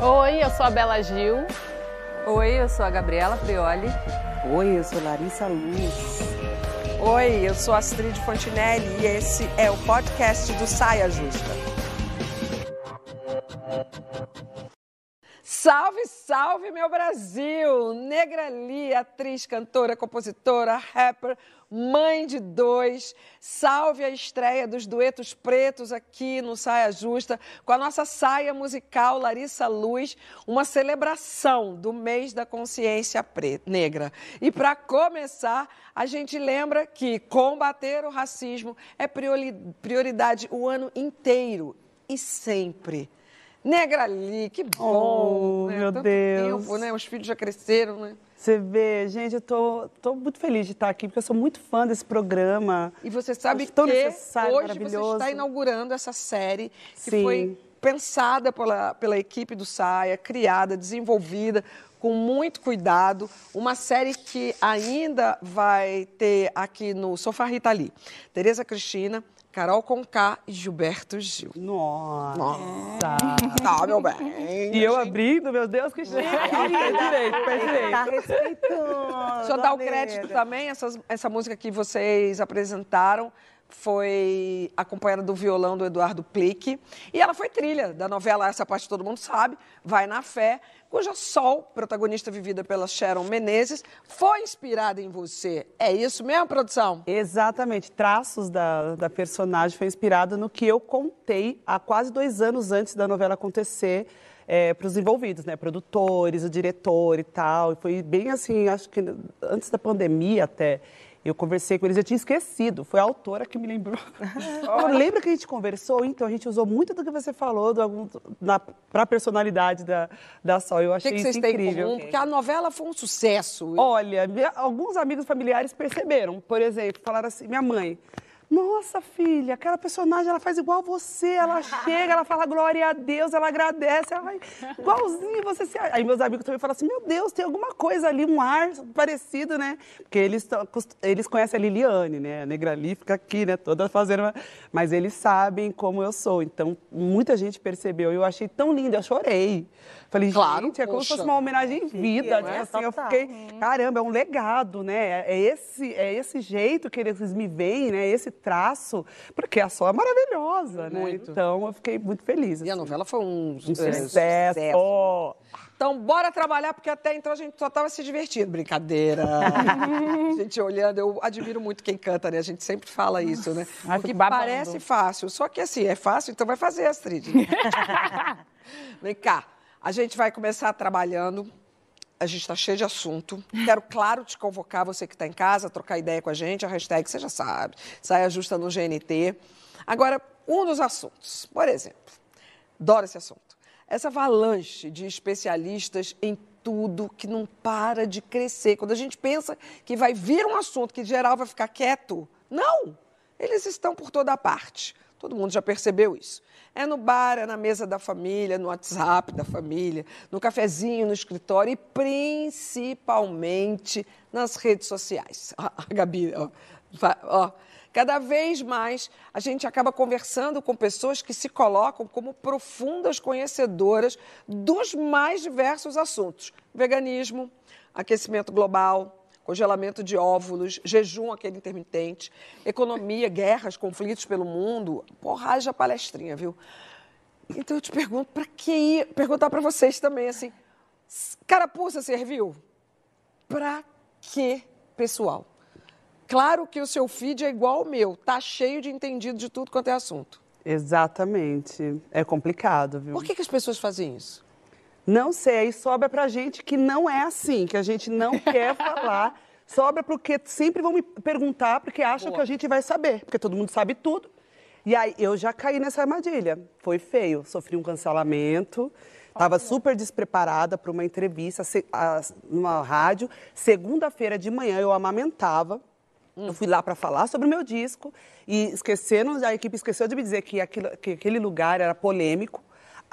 Oi, eu sou a Bela Gil. Oi, eu sou a Gabriela Prioli. Oi, eu sou Larissa Luz. Oi, eu sou Astrid Fontinelli e esse é o podcast do Saia Justa. Salve, salve, meu Brasil! Negra Lee, atriz, cantora, compositora, rapper, mãe de dois. Salve a estreia dos duetos pretos aqui no Saia Justa, com a nossa saia musical Larissa Luz, uma celebração do mês da consciência negra. E para começar, a gente lembra que combater o racismo é prioridade o ano inteiro e sempre. Negra ali, que bom. Oh, né? meu Tanto Deus. Tempo, né? Os filhos já cresceram, né? Você vê, gente, eu tô, tô muito feliz de estar aqui, porque eu sou muito fã desse programa. E você sabe que hoje você está inaugurando essa série que Sim. foi pensada pela, pela equipe do Saia, criada, desenvolvida com muito cuidado. Uma série que ainda vai ter aqui no Sofá Rita Lee. Tereza Cristina, Carol Conká e Gilberto Gil. Nossa. Tá, meu bem. E eu abrindo, meu Deus, que chique. Fez direito, fez direito. Tá respeitando. Deixa eu dar o crédito também. Essas- essa música que vocês apresentaram foi acompanhada do violão do Eduardo Plique. E ela foi trilha da novela Essa Parte Todo Mundo Sabe, Vai na Fé, cuja Sol, protagonista vivida pela Sharon Menezes, foi inspirada em você. É isso mesmo, produção? Exatamente. Traços da, da personagem foi inspirado no que eu contei há quase dois anos antes da novela acontecer para os envolvidos, né? Produtores, o diretor e tal. E foi bem assim, acho que antes da pandemia até. Eu conversei com eles, eu tinha esquecido. Foi a autora que me lembrou. Eu lembro que a gente conversou, então a gente usou muito do que você falou para a personalidade da, da Sol. Eu achei que, que vocês isso incrível. comum? Porque a novela foi um sucesso. Olha, minha- alguns amigos familiares perceberam. Por exemplo, falaram assim, minha mãe. Nossa, filha, aquela personagem, ela faz igual você. Ela chega, ela fala glória a Deus, ela agradece, ela vai igualzinho você se... Aí meus amigos também falam assim, meu Deus, tem alguma coisa ali, um ar parecido, né? Porque eles, eles conhecem a Liliane, né? A Negra Li fica aqui, né? Toda fazendo... uma- Mas eles sabem como eu sou. Então, muita gente percebeu. Eu achei tão linda, eu chorei. Falei, Claro, gente, é como se poxa. fosse uma homenagem em vida. é, tipo assim, eu fiquei, caramba, é um legado, né? É esse, é esse jeito que eles me veem, né? Esse traço, porque a Sol é maravilhosa, né? Muito. Então eu fiquei muito feliz. E a assim. novela foi um, Um é, sucesso. Então, bora trabalhar, porque até então a gente só estava se divertindo. Brincadeira. a gente olhando, eu admiro muito quem canta, né? A gente sempre fala isso, né? Ai, Porque parece fácil. Só que assim, é fácil, então vai fazer, Astrid. Vem cá. A gente vai começar trabalhando. A gente está cheio de assunto. Quero, claro, te convocar, você que está em casa, trocar ideia com a gente. A hashtag você já sabe. Saia justa no GNT. Agora, um dos assuntos. Por exemplo, adoro esse assunto. Essa avalanche de especialistas em tudo que não para de crescer. Quando a gente pensa que vai vir um assunto que geral vai ficar quieto, não! Eles estão por toda parte. Todo mundo já percebeu isso. É no bar, é na mesa da família, no WhatsApp da família, no cafezinho, no escritório e principalmente nas redes sociais. A Gabi, ó, ó, Cada vez mais a gente acaba conversando com pessoas que se colocam como profundas conhecedoras dos mais diversos assuntos: veganismo, aquecimento global, congelamento de óvulos, jejum aquele intermitente, economia, guerras, conflitos pelo mundo. Porra, haja palestrinha, viu? Então eu te pergunto, para que ir? Perguntar para vocês também, assim, carapuça serviu? Para que, pessoal? Claro que o seu feed é igual ao meu, tá cheio de entendido de tudo quanto é assunto. Exatamente. É complicado, viu? Por que, que as pessoas fazem isso? Não sei, aí sobra pra gente que não é assim, que a gente não quer falar. Sobra porque sempre vão me perguntar, porque acham Boa. que a gente vai saber, porque todo mundo sabe tudo. E aí eu já caí nessa armadilha. Foi feio, sofri um cancelamento. Estava super despreparada para uma entrevista se- a- numa rádio. Segunda-feira de manhã eu amamentava. Eu fui lá para falar sobre o meu disco e esquecendo, a equipe esqueceu de me dizer que, aquilo, que aquele lugar era polêmico.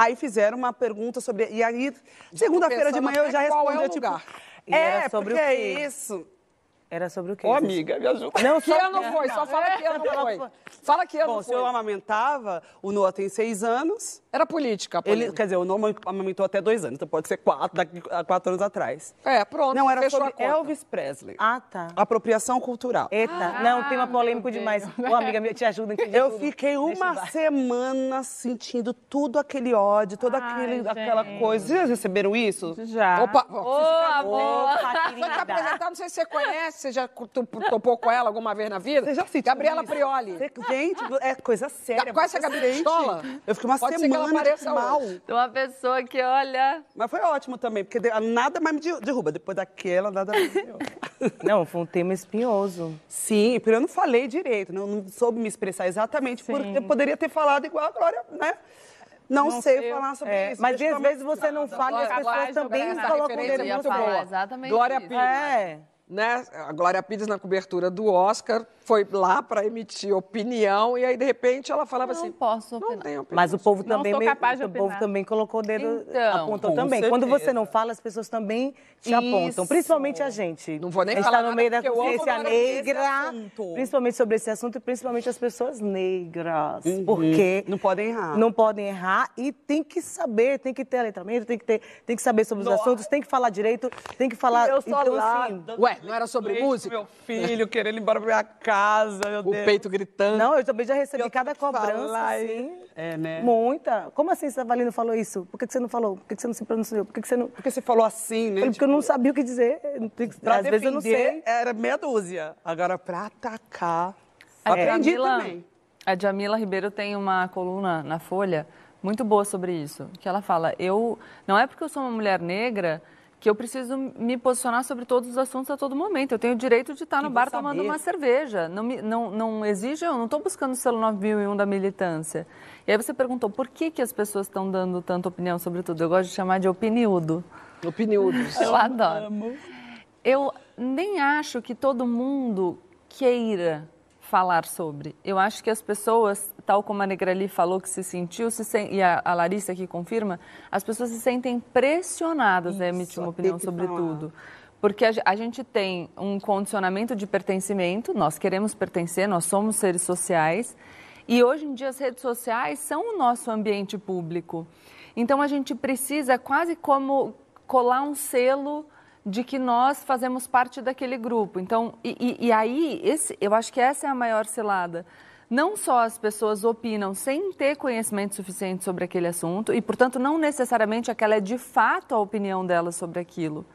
Aí fizeram uma pergunta sobre. E aí, segunda-feira de manhã eu já até qual é respondi. o tipo, lugar. Era é, sobre porque o é isso. Era sobre o quê? Ô, amiga, me ajuda. Não, Que ano foi? Só fala que ano foi. Fala que ano Bom, se eu foi. amamentava, o Noah tem seis anos. Era política, a Ele, polêmica. quer dizer, o Noah amamentou até dois anos, então pode ser quatro, daqui a quatro anos atrás. É, pronto, Não, era sobre. Elvis Presley. Ah, tá. Apropriação cultural. Eita, não, tema polêmico demais. Ô, amiga, me- te ajuda a entender Eu tudo. fiquei uma semana sentindo tudo aquele ódio, toda Ai, aquela coisa. Vocês já receberam isso? Já. Opa. Opa, Vai te querida. apresentar, não sei se você conhece, você já topou com ela alguma vez na vida? Você já sentiu Gabriela isso? Prioli. Gente, é coisa séria. Conhece a. Pistola? Eu fiquei uma Pode ser que ela semana mal. hoje. Uma pessoa que, olha, Mas foi ótimo também, porque nada mais me de- derruba. Depois daquela, nada mais me derruba. Não, foi um tema espinhoso. Sim, porque eu não falei direito, não, não soube me expressar exatamente, porque eu poderia ter falado igual a Glória, né? Não, sei falar sobre É, isso. mas às vezes você não fala e as pessoas também colocam é muito boa. exatamente Glória. Pires. É. né? A Glória Pires na cobertura do Oscar foi lá para emitir opinião e aí de repente ela falava Não assim, posso não opinar. tem opinião. Mas o povo Não também meio- o povo também colocou o dedo, Então, apontou também. Quando você certeza. não fala, as pessoas também te apontam, Isso. principalmente a gente. Não vou nem a gente falar tá no nada, meio da consciência negra, principalmente sobre esse assunto e principalmente as pessoas negras, Uhum. porque Não podem errar. não podem errar e tem que saber, tem que ter letramento, tem que ter, tem que saber sobre os Nossa. assuntos, tem que falar direito, tem que falar. Eu sou então, lá, assim, Ué, não era sobre leite música? Meu filho querendo ir embora pra minha casa, meu O Deus. peito gritando. não, eu também já recebi Eu cada cobrança, falar, assim. É, né? Muita. Como assim, Savalino falou isso? Por que que você não falou? Por que que você não se pronunciou? Por que que você não. Porque você falou assim, né? Porque eu não sabia o que dizer. Pra Às vezes eu não sei. Era meia dúzia. Agora, pra atacar. A Aprendi Jamila- também. A Jamila Ribeiro tem uma coluna na Folha muito boa sobre isso, que ela fala, eu não é porque eu sou uma mulher negra que eu preciso me posicionar sobre todos os assuntos a todo momento. Eu tenho o direito de estar no bar saber. tomando uma cerveja. Não, me, não, não exige, eu não estou buscando o selo 9001 da militância. E aí você perguntou por que, que as pessoas estão dando tanta opinião sobre tudo. Eu gosto de chamar de opiniudo. Opiniúdos. Eu adoro. Eu nem acho que todo mundo queira falar sobre. Eu acho que as pessoas, tal como a Negrali falou que se sentiu, se sen- e a, a Larissa aqui confirma, as pessoas se sentem pressionadas a emitir Isso, uma opinião que sobre falar. tudo. Porque a, a gente tem um condicionamento de pertencimento, nós queremos pertencer, nós somos seres sociais, e hoje em dia as redes sociais são o nosso ambiente público. Então a gente precisa quase como colar um selo de que nós fazemos parte daquele grupo. Então, e, e- e aí, esse, eu acho que essa é a maior cilada. Não só as pessoas opinam sem ter conhecimento suficiente sobre aquele assunto, e, portanto, não necessariamente aquela é de fato a opinião delas sobre aquilo.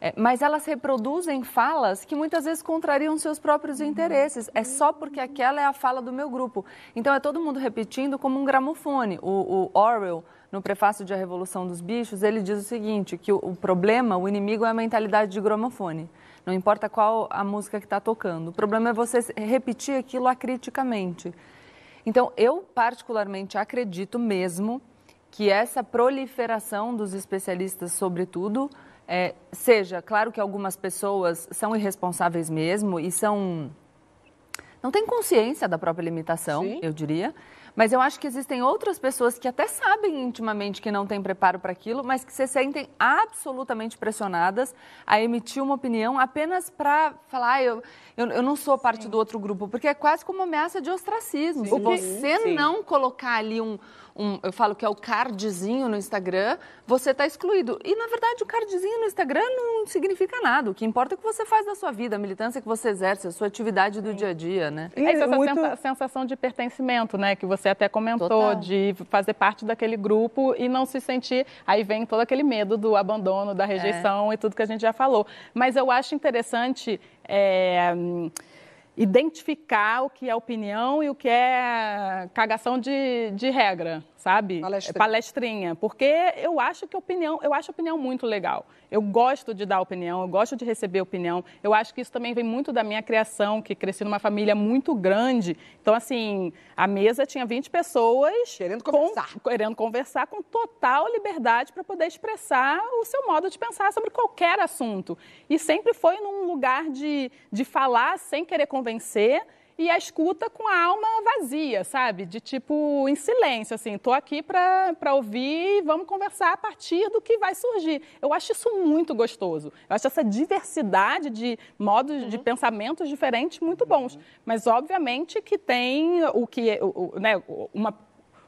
É, mas elas reproduzem falas que muitas vezes contrariam seus próprios interesses. É só porque aquela é a fala do meu grupo. Então é todo mundo repetindo como um gramofone. O, o Orwell, no prefácio de A Revolução dos Bichos, ele diz o seguinte, que o, o problema, o inimigo é a mentalidade de gramofone. Não importa qual a música que está tocando. O problema é você repetir aquilo acriticamente. Então, eu particularmente acredito mesmo que essa proliferação dos especialistas, sobretudo, é, seja, claro que algumas pessoas são irresponsáveis mesmo e são. não têm consciência da própria limitação, Sim. eu diria. Mas eu acho que existem outras pessoas que até sabem intimamente que não têm preparo para aquilo, mas que se sentem absolutamente pressionadas a emitir uma opinião apenas para falar, ah, eu, eu, eu não sou parte do outro grupo, porque é quase como uma ameaça de ostracismo. Se você Sim. não colocar ali um, um, eu falo que é o cardzinho no Instagram, você está excluído. E, na verdade, o cardzinho no Instagram não significa nada. O que importa é o que você faz da sua vida, a militância que você exerce, a sua atividade do dia a dia, né? É isso, essa muito- sensa- sensação de pertencimento, né? Que você até comentou, Total. de fazer parte daquele grupo e não se sentir. Aí vem todo aquele medo do abandono, da rejeição e tudo que a gente já falou. Mas eu acho interessante. é, Identificar o que é opinião e o que é cagação de, de regra, sabe? Palestrinha. Palestrinha. Porque eu acho que opinião, eu acho opinião muito legal. Eu gosto de dar opinião, eu gosto de receber opinião. Eu acho que isso também vem muito da minha criação, que cresci numa família muito grande. Então, assim, a mesa tinha 20 pessoas. Querendo com- conversar. querendo conversar com total liberdade para poder expressar o seu modo de pensar sobre qualquer assunto. E sempre foi num lugar de, de falar sem querer convencer e a escuta com a alma vazia, sabe? De tipo, em silêncio, assim, tô aqui para ouvir e vamos conversar a partir do que vai surgir. Eu acho isso muito gostoso. Eu acho essa diversidade de modos uhum. de pensamentos diferentes muito bons. Uhum. Mas, obviamente, que tem o que, o, o, né, uma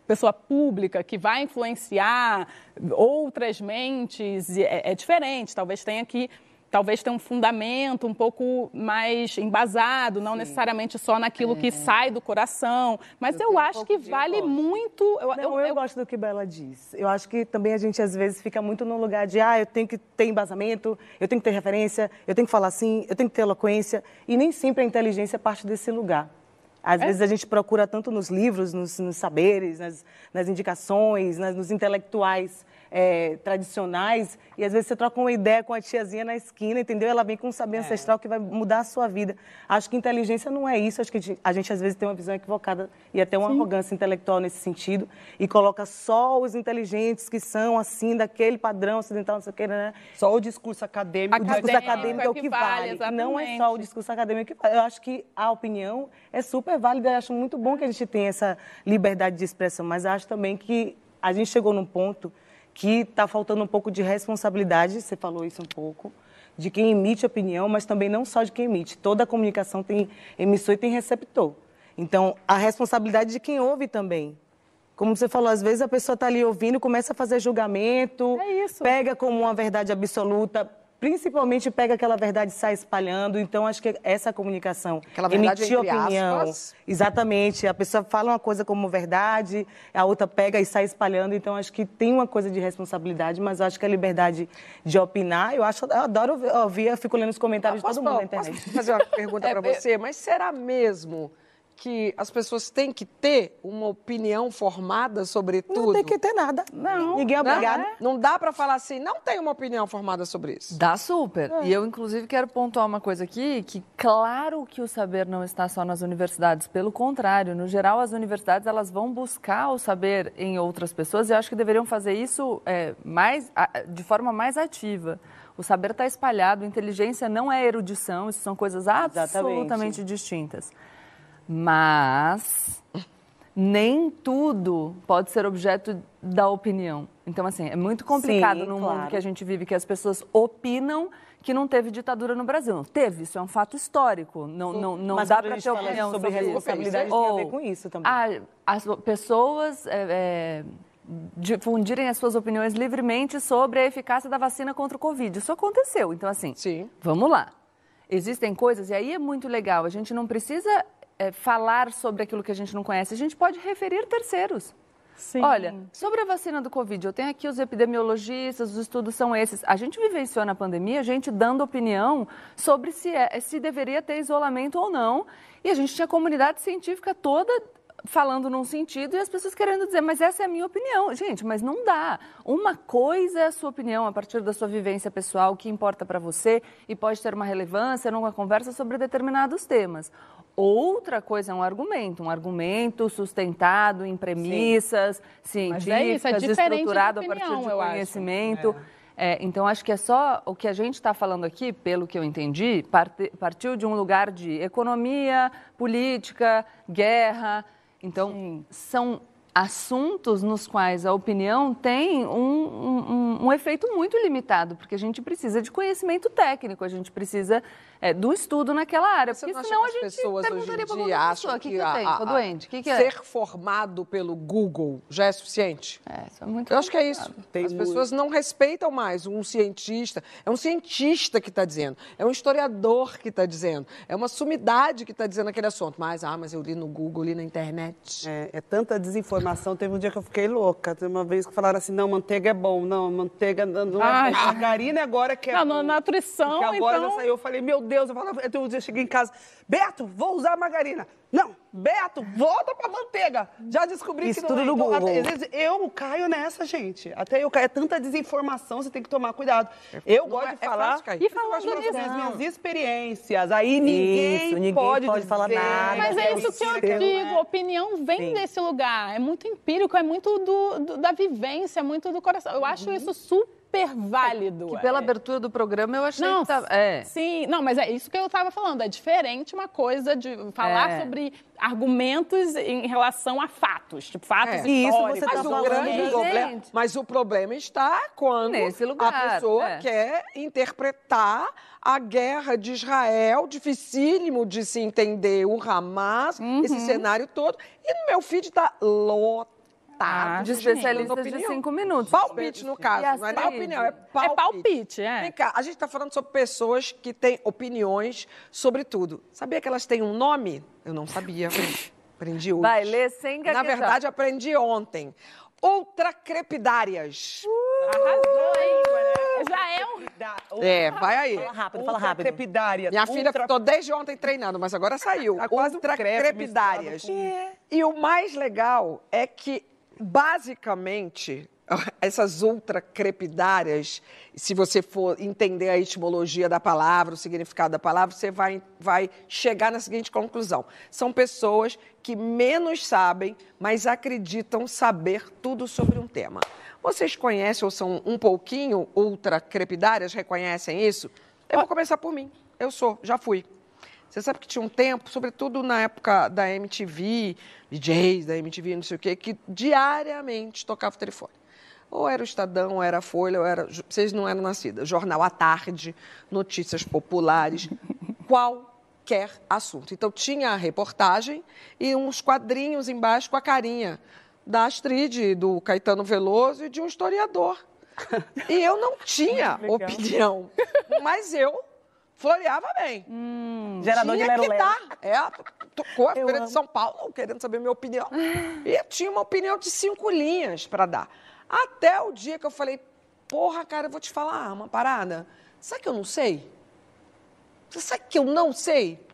pessoa pública que vai influenciar outras mentes é, é diferente. Talvez tenha que talvez tenha um fundamento um pouco mais embasado, não Sim. necessariamente só naquilo é. que sai do coração. Mas eu, eu acho um que vale muito. Eu, não, eu, eu, eu, gosto do que Bela diz. Eu acho que também a gente às vezes fica muito no lugar de ah, eu tenho que ter embasamento, eu tenho que ter referência, eu tenho que falar assim, eu tenho que ter eloquência. E nem sempre a inteligência parte desse lugar. Às é? vezes a gente procura tanto nos livros, nos, nos saberes, nas, nas indicações, nas, nos intelectuais é, tradicionais, e às vezes você troca uma ideia com a tiazinha na esquina, entendeu? Ela vem com um saber é. ancestral que vai mudar a sua vida. Acho que inteligência não é isso, acho que a gente às vezes tem uma visão equivocada e até uma Sim. arrogância intelectual nesse sentido, e coloca só os inteligentes que são assim, daquele padrão ocidental, não sei o que, né? Só o discurso acadêmico. O discurso acadêmico é, o que vale. vale não é só o discurso acadêmico que vale. Eu acho que a opinião é super válida, eu acho muito bom que a gente tenha essa liberdade de expressão, mas acho também que a gente chegou num ponto que está faltando um pouco de responsabilidade, você falou isso um pouco, de quem emite opinião, mas também não só de quem emite. Toda a comunicação tem emissor e tem receptor. Então, a responsabilidade de quem ouve também. Como você falou, às vezes a pessoa está ali ouvindo, começa a fazer julgamento, é pega como uma verdade absoluta, principalmente pega aquela verdade e sai espalhando. Então, acho que essa comunicação, aquela verdade emitir opinião, aspas. exatamente. A pessoa fala uma coisa como verdade, a outra pega e sai espalhando. Então, acho que tem uma coisa de responsabilidade, mas acho que a liberdade de opinar, eu acho, eu adoro ouvir, eu fico lendo os comentários de todo mundo na internet. Posso fazer uma pergunta para é, você? Mas será mesmo? Que as pessoas têm que ter uma opinião formada sobre tudo? Não tem que ter nada. Não. Ninguém é obrigado. Não, não dá para falar assim, não tem uma opinião formada sobre isso. Dá super. É. E eu, inclusive, quero pontuar uma coisa aqui, que claro que o saber não está só nas universidades. Pelo contrário, no geral, as universidades elas vão buscar o saber em outras pessoas e eu acho que deveriam fazer isso é, mais, de forma mais ativa. O saber está espalhado, inteligência não é erudição, isso são coisas absolutamente Exatamente. distintas. Mas nem tudo pode ser objeto da opinião. Então, assim, é muito complicado Sim, no claro. mundo que a gente vive, que as pessoas opinam que não teve ditadura no Brasil. Não teve, isso é um fato histórico. Não, não, não dá para ter opinião sobre, sobre responsabilidade isso. tem a ver com isso também. A, as pessoas é, é, difundirem as suas opiniões livremente sobre a eficácia da vacina contra o Covid. Isso aconteceu. Então, assim, Sim. vamos lá. Existem coisas, e aí é muito legal, a gente não precisa é, falar sobre aquilo que a gente não conhece, a gente pode referir terceiros. Sim. Olha, sobre a vacina do Covid, eu tenho aqui os epidemiologistas, os estudos são esses. A gente vivenciou na pandemia, a gente dando opinião sobre se, é, se deveria ter isolamento ou não. E a gente tinha a comunidade científica toda falando num sentido e as pessoas querendo dizer, mas essa é a minha opinião. Gente, mas não dá. Uma coisa é a sua opinião a partir da sua vivência pessoal, que importa para você e pode ter uma relevância numa conversa sobre determinados temas. Outra coisa é um argumento, um argumento sustentado em premissas Sim. científicas, é é estruturado opinião, a partir de conhecimento. É. É, então, acho que é só o que a gente está falando aqui, pelo que eu entendi, part, partiu de um lugar de economia, política, guerra. Então, Sim. são assuntos nos quais a opinião tem um, um, um, efeito muito limitado, porque a gente precisa de conhecimento técnico, a gente precisa é, do estudo naquela área. Você porque senão a gente pessoas perguntaria para pessoa, o que, que, eu tenho? Estou doente, que, que é? Ser formado pelo Google já é suficiente? É, isso é muito Eu acho que é isso. Tem As muito... pessoas não respeitam mais um cientista. É um cientista que está dizendo, é um historiador que está dizendo, é uma sumidade que está dizendo aquele assunto. Mas, ah, mas eu li no Google, li na internet. É, é tanta desinformação. Teve um dia que eu fiquei louca. Teve uma vez que falaram assim, não, manteiga é bom. Não, manteiga não é bom. Margarina agora que é não, bom. Na nutrição, Porque agora então... já saiu, eu falei, meu Deus, eu falava, eu, eu cheguei em casa, Beto, vou usar margarina. Não, Beto, volta pra manteiga. Já descobri Isso que não tudo é. no então, Google. Até, às vezes eu caio nessa, gente. Até eu caio. É tanta desinformação, você tem que tomar cuidado. Eu não gosto é, de falar. É e falando nisso, das minhas experiências. Aí ninguém, isso, ninguém pode, pode falar nada. Mas é isso que eu digo. A opinião vem Sim. desse lugar. É muito empírico, é muito do, do, da vivência, muito do coração. Eu acho uhum. isso super super válido. Que pela É. abertura do programa eu achei Não, que tá... É. Sim, não, mas é isso que eu estava falando. É diferente uma coisa de falar É. sobre argumentos em relação a fatos, tipo fatos É. E isso você tá Mas o falando grande problema, mas o problema está quando Nesse lugar, a pessoa é. quer interpretar a guerra de Israel, dificílimo de se entender o Hamas, Uhum. esse cenário todo. E no meu feed está lotado Ah, De especialistas de cinco minutos. Palpite, no caso. Não é nem opinião, é É palpite. palpite, é. Vem cá, a gente está falando sobre pessoas que têm opiniões sobre tudo. Sabia que elas têm um nome? Eu não sabia. Aprendi hoje. Vai ler sem Na gaguejar. verdade, aprendi ontem. Ultracrepidárias. Arrasou, hein? Já é um. É, vai aí. Fala rápido, fala rápido. Crepidária. Minha filha ficou desde ontem treinando, mas agora saiu. Tá quase um crepe Ultracrepidárias. misturado E o mais legal é que, basicamente, essas ultracrepidárias, se você for entender a etimologia da palavra, o significado da palavra, você vai, vai chegar na seguinte conclusão. São pessoas que menos sabem, mas acreditam saber tudo sobre um tema. Vocês conhecem ou são um pouquinho ultracrepidárias? Reconhecem isso? Eu vou começar por mim. Eu sou, já fui. Você sabe que tinha um tempo, sobretudo na época da MTV, DJs da MTV, não sei o quê, que diariamente tocava o telefone. Ou era o Estadão, ou era a Folha, ou era. Vocês não eram nascidas. Jornal à tarde, notícias populares, qualquer assunto. Então tinha a reportagem e uns quadrinhos embaixo com a carinha da Astrid, do Caetano Veloso e de um historiador. E eu não tinha opinião, mas eu floreava bem. Gerador de tinha que dar. É, tocou a Feira de. São Paulo, querendo saber minha opinião. E eu tinha uma opinião de cinco linhas para dar. Até o dia que eu falei, porra, cara, eu vou te falar uma parada. Sabe que eu não sei? Você sabe que eu não sei?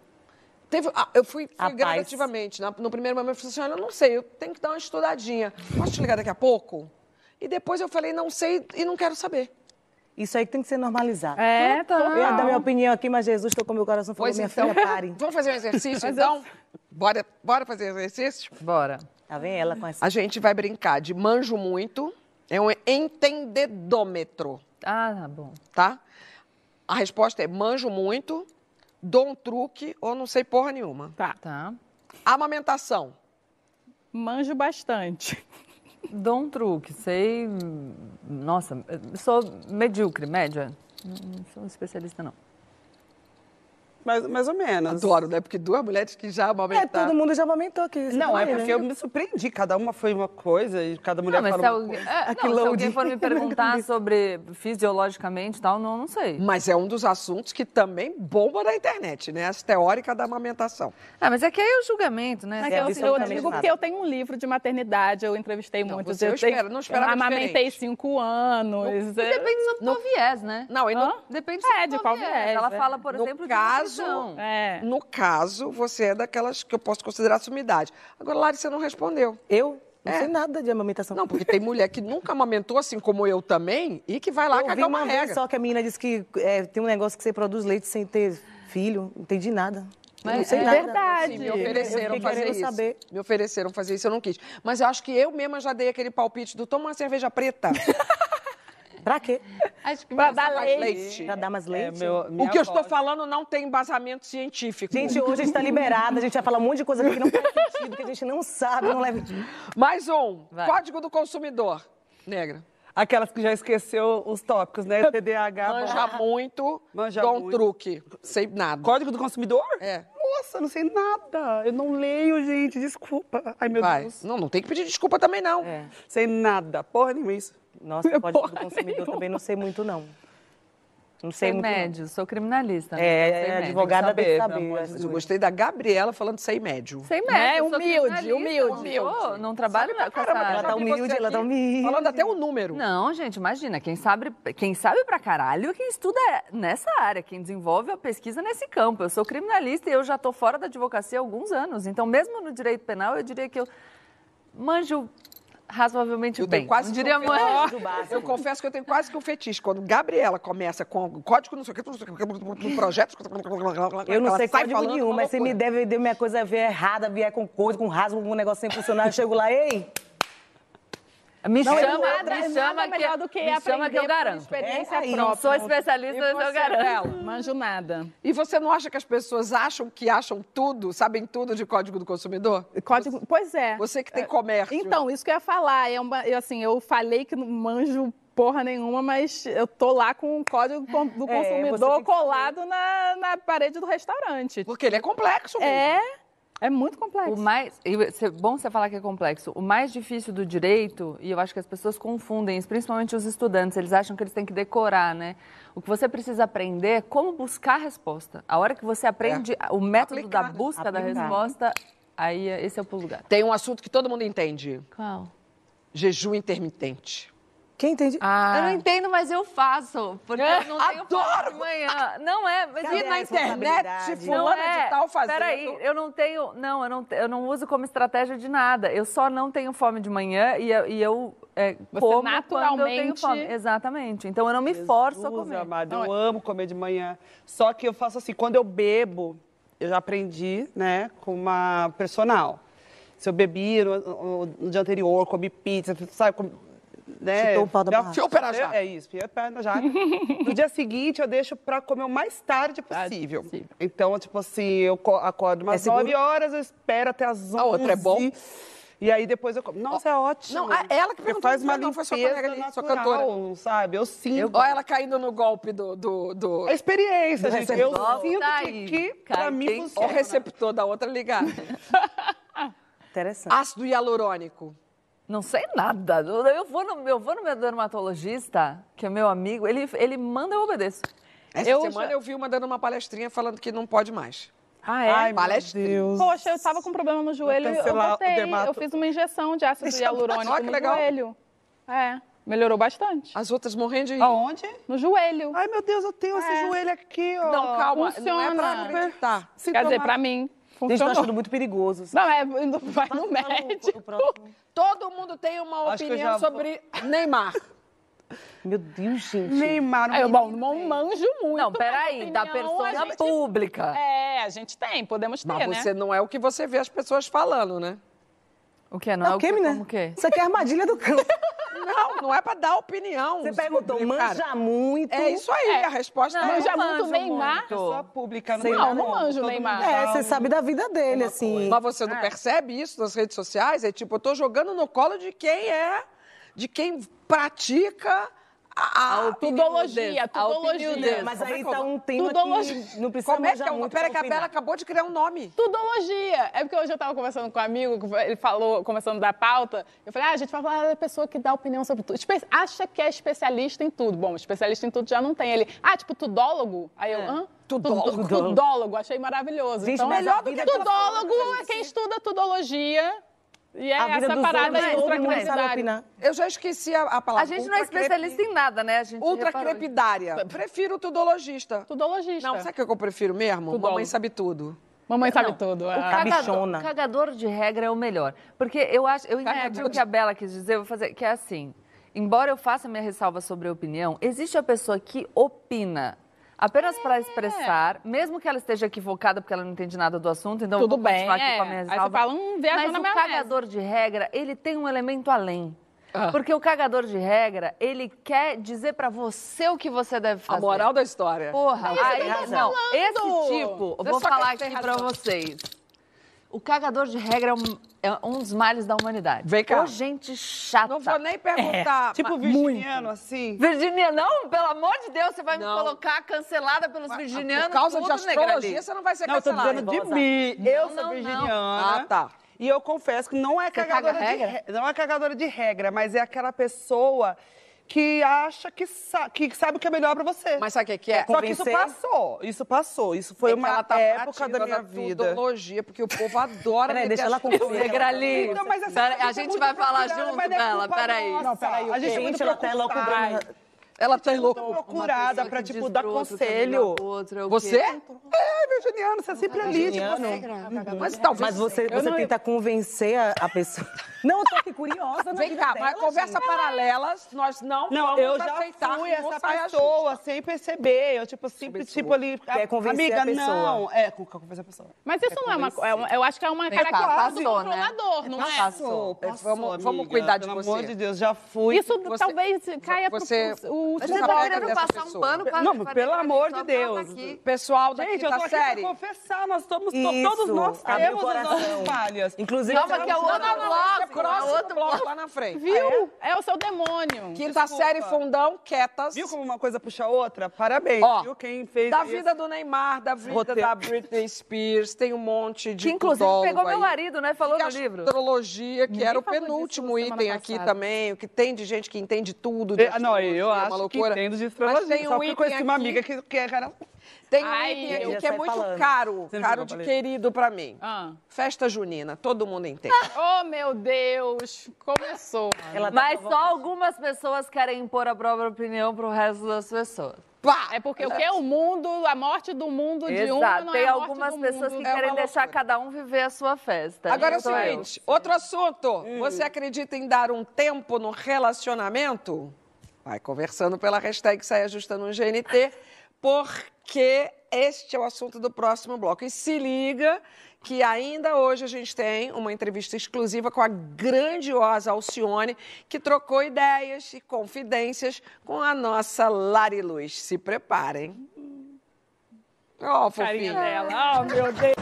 Teve, ah, eu fui, fui gradativamente. Na- no primeiro momento, eu falei assim: olha, eu não sei, eu tenho que dar uma estudadinha. Posso te ligar daqui a pouco? E depois eu falei: não sei e não quero saber. Isso aí tem que ser normalizado. É, tá. Eu ia dar minha opinião aqui, mas Jesus tocou meu coração e falou, Pois minha então, filha, pare. vamos fazer um exercício então? Bora, bora fazer exercício? Bora. Tá vendo ela com essa... A gente vai brincar de manjo muito, é um entendedômetro, Ah, tá bom. tá? A resposta é manjo muito, dou um truque ou não sei porra nenhuma. Tá. Tá. Amamentação. Manjo bastante. Dou um truque, sei. Nossa, sou medíocre, média. Não sou especialista, não. Mais, mais ou menos. Adoro, né? Porque duas mulheres que já É, amamentaram. todo mundo já amamentou aqui. Não, é porque né? eu me surpreendi. Cada uma foi uma coisa e cada mulher Não, mas se, falou uma alguém, coisa. é, Aqui não, se alguém for me perguntar sobre fisiologicamente e tal, não, não sei. Mas é um dos assuntos que também bomba na internet, né? As teóricas da amamentação. Ah, mas é que aí é o julgamento, né? Mas É, eu, eu absolutamente digo porque eu tenho um livro de maternidade, eu entrevistei Não, muitos. você eu não espera- não esperava eu amamentei diferente. cinco anos. é- Depende do viés, né? Não, e? Depende É, do de teu qual viés. viés, Ela é. fala, por exemplo, caso- nutrição. É. no caso, você é daquelas que eu posso considerar sumidade. Agora, Lari, você não respondeu. Eu não É. sei nada de amamentação. Não, porque tem mulher que nunca amamentou, assim como eu também, e que vai lá eu vi cagar uma, uma regra. vez só que a menina disse que é, tem um negócio que você produz leite sem ter filho. Não entendi nada. Eu não Mas sei é nada. verdade. Sim, me ofereceram fazer isso. saber. Me ofereceram fazer isso, eu não quis. Mas eu acho que eu mesma já dei aquele palpite do toma uma cerveja preta. Pra quê? Acho que Pra dar mais leite. Pra dar mais É, leite? meu, minha o que eu estou falando não tem embasamento científico. Gente, hoje a gente tá liberada, a gente vai falar um monte de coisa que não faz sentido, que a gente não sabe, não leva... Mais um. Vai. Código do consumidor. Negra. Aquelas que já esqueceu os tópicos, né? TDAH. Manja muito, Manja dou um muito. truque. Sei nada. Código do consumidor? É. Nossa, não sei nada. Eu não leio, gente. Desculpa. Ai, meu Vai. Deus. Não, não tem que pedir desculpa também, não. É. Sei nada. Porra nenhuma isso. Nossa, código do Porra consumidor nenhuma. também não sei muito, não. Não sei muito, não. médio, sou criminalista. né? É, Sei é, médio. advogada que saber, saber. eu coisas. gostei da Gabriela falando sem médio. Sei médio, É, humilde, humilde, não humilde. sou- Não trabalho com essa Caramba, área. Ela tá humilde, ela tá aqui humilde. Falando até o número. Não, gente, imagina, quem sabe, quem sabe pra caralho é quem estuda nessa área, quem desenvolve a pesquisa nesse campo. Eu sou criminalista e eu já tô fora da advocacia há alguns anos. Então, mesmo no direito penal, eu diria que eu manjo razoavelmente Eu bem. tenho quase não que diria um fetiche. Eu confesso que eu tenho quase que um fetiche. Quando Gabriela começa com o código não sei o que, no projeto... Eu não sei código nenhum, mas se me deve ver minha coisa vier errada, vier com coisa, com rasgo, com um negócio sem funcionar, eu chego lá, ei, Me Não, chama, nada, me chama que, melhor do que me chama que eu garanto. experiência É, própria. Não sou especialista, mas eu você, garanto. Bela? Manjo nada. E você não acha que as pessoas acham que acham tudo, sabem tudo de Código do Consumidor? Código... Pois é. Você que tem comércio. Então, isso que eu ia falar. É uma, eu, assim, eu falei que não manjo porra nenhuma, mas eu tô lá com o código do É, você consumidor que colado na, na parede do restaurante. Porque ele é complexo mesmo. É, é muito complexo. O mais, e é bom você falar que é complexo. O mais difícil do direito, e eu acho que as pessoas confundem, isso, principalmente os estudantes, eles acham que eles têm que decorar, né? O que você precisa aprender é como buscar a resposta. A hora que você aprende o método Aplicar, da né? busca da resposta, aí é- esse é o pulo gato. Tem um assunto que todo mundo entende: Qual? jejum intermitente. Quem entende? Eu Ah, não entendo, mas eu faço, porque eu não tenho Adoro! fome de manhã. Não é, mas e na internet, Não fulana é. de tal fazendo. Peraí, eu não tenho. Não, eu não, eu não uso como estratégia de nada. Eu só não tenho fome de manhã e eu, e eu é, Você como quando eu tenho naturalmente- fome. Exatamente. Então eu não me forço a Jesus comer. amado, Não, eu amo comer de manhã. Só que eu faço assim, quando eu bebo, eu já aprendi, né, com uma personal. Se eu bebi no, no- no dia anterior, comi pizza, sabe? Né? Chutou o pau da já- barraca. Fiou o pé na jaca. É isso, fiou o pé na jaca. no dia seguinte, eu deixo pra comer o mais tarde possível. possível. Então, tipo assim, eu co- acordo umas É seguro? 9 horas, eu espero até as 11. A outra é bom? E aí depois eu como. Nossa, é ótimo. Não, é ela que perguntou, faz uma não, foi sua colega ali, sua natural, sabe? Eu sinto. Olha ela caindo no golpe do. do, do... A experiência, gente. Eu sinto que, aí. que Cai pra mim quem O funciona. receptor da outra ligado. Interessante. Ácido hialurônico. Não sei nada. Eu vou no, eu vou no meu dermatologista, que é meu amigo, ele, ele manda, eu obedeço. Essa Eu semana já- eu vi uma dando uma palestrinha falando que não pode mais. ah, é? Ai, meu Palestrinha. Deus. Poxa, eu tava com problema no joelho, eu botei, dermato. eu fiz uma injeção de ácido Deixa hialurônico no legal. joelho. É, melhorou bastante. As outras morrendo de rir. Aonde? No joelho. Ai, meu Deus, eu tenho esse É. joelho aqui, ó. Não, calma, não é funciona. pra acreditar. Quer dizer, pra mim, Gente, tô funcionou. achando muito perigoso. Não, é, não vai no O médico. Todo mundo tem uma Acho que opinião já vou- sobre Neymar. Meu Deus, gente. Neymar. Aí eu, bom, não manjo muito. Não, peraí, da persona a gente- pública. É, a gente tem, podemos ter, Mas né? você não é o que você vê as pessoas falando, né? O que? Não É é o? Como o quê? Isso aqui é armadilha do campo. Não, não é pra dar opinião. Você perguntou, o cara. manja muito. É isso aí, a resposta Não, é. Manja muito Neymar? muito. Pessoa pública. Sei tem lá, como, não manjo Neymar. mundo É, você sabe da vida dele, assim. Mas você não percebe isso nas redes sociais? É tipo, eu tô jogando no colo de quem é, de quem pratica a, a Tudologia, tudologia. Mas é aí tá um tema Tudologia. que não precisa Como é que é Peraí, pra que a Bela acabou de criar um nome. Tudologia. É porque hoje eu tava conversando com um amigo, ele falou, começando da pauta, eu falei, ah, a gente vai falar da pessoa que dá opinião sobre tudo. Espe- Acha que é especialista em tudo. Bom, especialista em tudo já não tem. Ele, ah, tipo, tudólogo? Aí eu, hã? Tudólogo. Tudólogo, achei maravilhoso. Gente, então, melhor do que falou, tudólogo é quem estuda tudologia. E é A vida essa parada todo mundo sabe ultracrepidária. opinar. Eu já esqueci a, a A palavra. gente não é especialista em nada, né? A gente. Ultracrepidária. Prefiro o tudologista. Tudologista. Não, sabe o que eu prefiro mesmo? Tudólogo. Mamãe sabe tudo. Mamãe sabe Não, tudo. O ah. cagador, cagador de regra é o melhor. Porque eu acho, eu entendi o que a Bela quis dizer, eu vou fazer, que é assim. Embora eu faça minha ressalva sobre a opinião, existe a pessoa que opina apenas para expressar, mesmo que ela esteja equivocada porque ela não entende nada do assunto, então eu Tudo vou bem, continuar aqui é. com a minha Aí você ressalva. fala, hum, viajou Mas na o maionese. cagador de regra, ele tem um elemento além. Ah. Porque o cagador de regra, ele quer dizer pra você o que você deve A fazer. moral da história. Porra, aí, não, esse tipo, eu Você vou só falar ter aqui pra razão. vocês. O cagador de regra é um, é um dos males da humanidade. Vem cá. Ô, gente chata. Não vou nem perguntar. Tipo mas- virginiano, assim. Virginia, não, pelo amor de Deus, você vai Não. me colocar cancelada pelos virginianos. Por causa de astrologia, Negrali. você não vai ser Não, eu tô cancelada. dizendo de mim. Eu Não, sou não, não. virginiana. Ah, tá. E eu confesso que não é cagadora caga de regra? regra. Não é cagadora de regra, mas é aquela pessoa que acha que, sa que sabe o que é melhor pra você. Mas sabe o que que é? Só que isso passou. Isso passou. Isso foi É uma ela tá época da minha da vida. tudologia, porque o povo adora Peraí, deixa ela concluir. Negrali, Então, mas gente a é gente vai falar junto, não é culpa peraí. Não, peraí, A gente, é Gente, ela tá. Bruno. Ela tá louca. procurada pra, tipo, dar é conselho. outro, é Você? Ai, virginiano, você é sempre ali, tipo assim. Mas talvez. Mas você, você não- tenta convencer a pessoa. Não, eu tô aqui curiosa. Vem cá, dela, mas conversa paralelas, nós não, Não, vamos eu já aceitar fui não essa pessoa sem perceber. Eu, tipo, sempre, tipo, ali. Quer convencer amiga, a pessoa. não. É, com- convencer a pessoa. Mas isso não é uma, é uma- Eu acho que é uma característica do né? controlador, não é? Passou. Passou, vamos- vamos cuidar de Pelo você. amor de Deus, já fui. Isso Você- talvez caia você- pro o Você você tá querendo passar um pano pra Não, pra- pelo amor de Deus. Pessoal da Gente, eu tô aqui série. pra confessar, nós estamos, todos nós temos as nossas falhas. Inclusive, Calma que é o outro é bloco. Próximo é outro bloco lá na frente. Viu? É o seu demônio. Quinta Desculpa. série fundão, quietas. Viu como uma coisa puxa a outra? Parabéns, Ó, viu? Quem fez Da esse- vida do Neymar, da vida Roteiro. da Britney Spears, tem um monte de Que inclusive pegou meu aí. marido, né? Falou Que no livro. Astrologia, que Ninguém era o penúltimo item aqui passada. também, o que tem de gente que entende tudo. De É, não, eu uma acho que loucura. entendo de Mas astrologia. tem Só um que eu item conheci uma amiga que, que era... Tem um Ai, item eu aqui que é muito falando. caro, Você caro de que eu falei? querido pra mim. Ah. Festa junina, todo mundo entende. Oh, meu Deus. Começou. ela tá Mas só algumas pessoas querem impor a própria opinião pro resto das pessoas. Pá! É porque o que é o mundo, a morte do mundo de um Exato. não Tem é a morte algumas do pessoas mundo. que É querem deixar cada um viver a sua festa. Agora é o Então, seguinte, outro assunto. Hum. Você acredita em dar um tempo no relacionamento? Vai conversando pela hashtag Sai Ajusta no GNT, porque este é o assunto do próximo bloco. E se liga que ainda hoje a gente tem uma entrevista exclusiva com a grandiosa Alcione, que trocou ideias e confidências com a nossa Lari Luz. Se preparem. Ó, oh, fofinha. dela. Oh, meu Deus.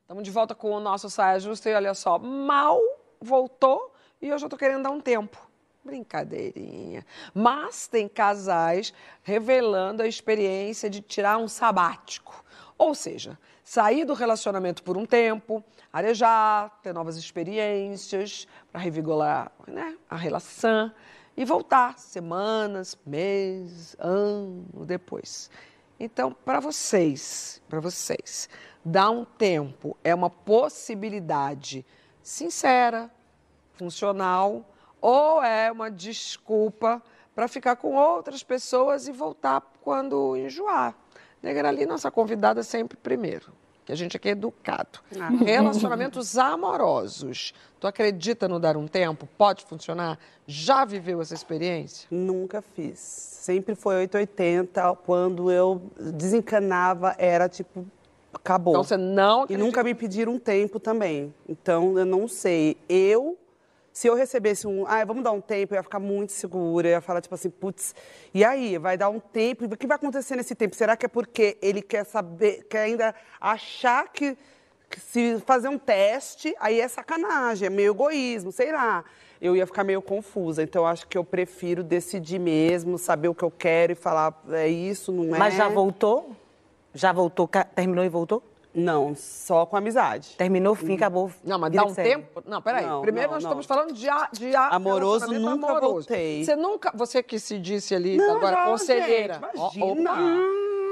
Estamos de volta com o nosso Saia Justa e olha só, mal voltou e hoje eu tô querendo dar um tempo. Brincadeirinha. Mas tem casais revelando a experiência de tirar um sabático. Ou seja, sair do relacionamento por um tempo, arejar, ter novas experiências para revigorar né, a relação e voltar semanas, meses, ano depois. Então, para vocês, para vocês, dar um tempo é uma possibilidade sincera, funcional, ou é uma desculpa para ficar com outras pessoas e voltar quando enjoar. Negra ali, nossa convidada sempre primeiro, que a gente aqui é educado. Relacionamentos amorosos. Tu acredita no dar um tempo? Pode funcionar? Já viveu essa experiência? Nunca fiz. Sempre foi 880. Quando eu desencanava, era tipo, acabou. Então você não E acredita? nunca me pediram um tempo também. Então, eu não sei. Eu, se eu recebesse um, ah, vamos dar um tempo, eu ia ficar muito segura. Eu ia falar, tipo assim, putz, e aí? Vai dar um tempo? O que vai acontecer nesse tempo? Será que é porque ele quer saber, quer ainda achar que, que se fazer um teste, aí é sacanagem, é meio egoísmo, sei lá. Eu ia ficar meio confusa. Então, eu acho que eu prefiro decidir mesmo, saber o que eu quero e falar, é isso, não é? Mas já voltou? Já voltou? Terminou e voltou? Não, só com amizade. Terminou, fim, acabou. Não, mas dá um tempo. Não, peraí. Não, Primeiro não, nós não. estamos falando de, a- de a- Amoroso, nunca amoroso. voltei. Você nunca. Você que se disse ali Não, agora, já, conselheira. gente, imagina. opa.